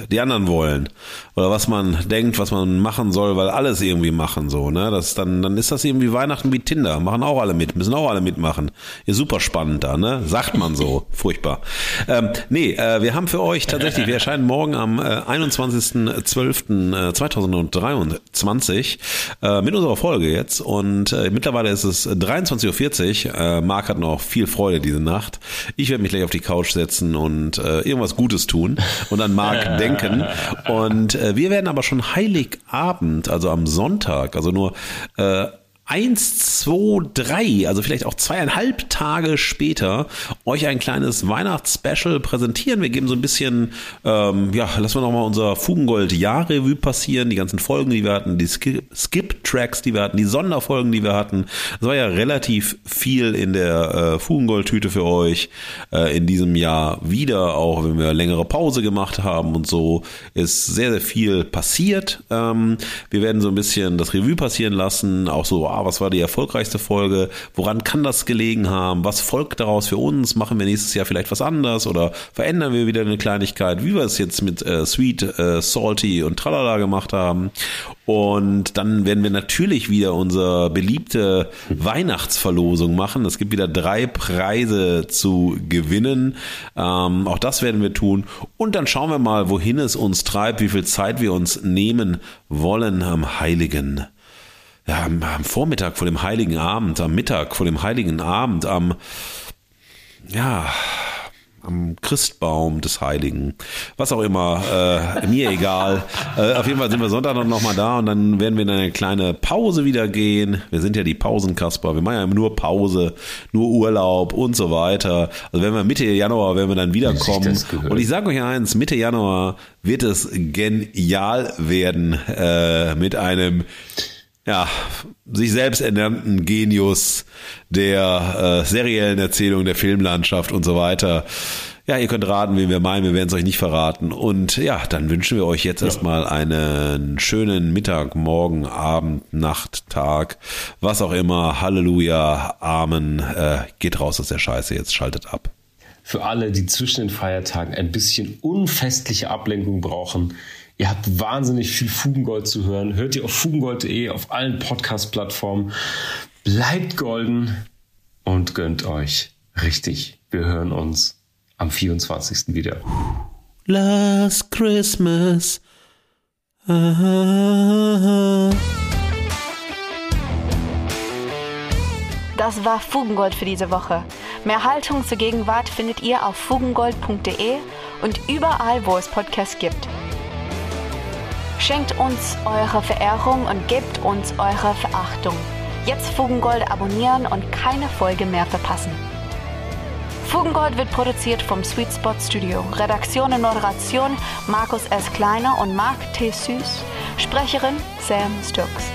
die anderen wollen oder was man denkt, was man machen soll, weil alles irgendwie machen so. Ne, das dann dann ist das irgendwie Weihnachten wie Tinder. Machen auch alle mit, müssen auch alle mitmachen. Ist super spannend da, ne? Sagt man so, furchtbar. Ähm, nee, äh, wir haben für euch tatsächlich, wir erscheinen morgen am äh, 21.12.2023 äh, mit unserer Folge jetzt und äh, mittlerweile ist es 23:40 Uhr. Äh, Marc hat noch viel Freude diese Nacht. Ich werde mich gleich auf die Couch setzen und äh, irgendwas Gutes tun und an Marc denken. Und äh, wir werden aber schon Heiligabend, also am Sonntag, also nur äh, eins, zwei, drei, also vielleicht auch zweieinhalb Tage später euch ein kleines Weihnachtsspecial präsentieren. Wir geben so ein bisschen, ähm, ja, lassen wir nochmal unser Fugengold-Jahr-Revue passieren, die ganzen Folgen, die wir hatten, die Skip-Tracks, die wir hatten, die Sonderfolgen, die wir hatten. Es war ja relativ viel in der äh, Fugengold-Tüte für euch äh, in diesem Jahr wieder, auch wenn wir längere Pause gemacht haben und so, ist sehr, sehr viel passiert. Ähm, wir werden so ein bisschen das Revue passieren lassen, auch so, was war die erfolgreichste Folge, woran kann das gelegen haben, was folgt daraus für uns, machen wir nächstes Jahr vielleicht was anders oder verändern wir wieder eine Kleinigkeit, wie wir es jetzt mit äh, Sweet, äh, Salty und Tralala gemacht haben. Und dann werden wir natürlich wieder unsere beliebte Weihnachtsverlosung machen. Es gibt wieder drei Preise zu gewinnen. Ähm, auch das werden wir tun. Und dann schauen wir mal, wohin es uns treibt, wie viel Zeit wir uns nehmen wollen am Heiligen ja, am, am Vormittag vor dem Heiligen Abend, am Mittag vor dem Heiligen Abend, am, ja, am Christbaum des Heiligen, was auch immer, äh, mir egal. Äh, auf jeden Fall sind wir Sonntag noch mal da und dann werden wir in eine kleine Pause wieder gehen. Wir sind ja die Pausenkasper, wir machen ja nur Pause, nur Urlaub und so weiter. Also wenn wir Mitte Januar, wenn wir dann wiederkommen. Und ich sage euch eins, Mitte Januar wird es genial werden äh, mit einem ja, sich selbst ernannten Genius der äh, seriellen Erzählung, der Filmlandschaft und so weiter. Ja, ihr könnt raten, wen wir meinen, wir werden es euch nicht verraten. Und ja, dann wünschen wir euch jetzt ja. erstmal einen schönen Mittag, Morgen, Abend, Nacht, Tag, was auch immer. Halleluja, Amen. Äh, geht raus aus der Scheiße, jetzt schaltet ab. Für alle, die zwischen den Feiertagen ein bisschen unfestliche Ablenkung brauchen, Ihr habt wahnsinnig viel Fugengold zu hören. Hört ihr auf fugengold.de, auf allen Podcast-Plattformen. Bleibt golden und gönnt euch richtig. Wir hören uns am 24. wieder. Last Christmas. Ah. Das war Fugengold für diese Woche. Mehr Haltung zur Gegenwart findet ihr auf fugengold.de und überall, wo es Podcasts gibt. Schenkt uns eure Verehrung und gebt uns eure Verachtung. Jetzt Fugengold abonnieren und keine Folge mehr verpassen. Fugengold wird produziert vom Sweet Spot Studio. Redaktion und Moderation Markus S. Kleiner und Marc T. Süß. Sprecherin Sam Stokes.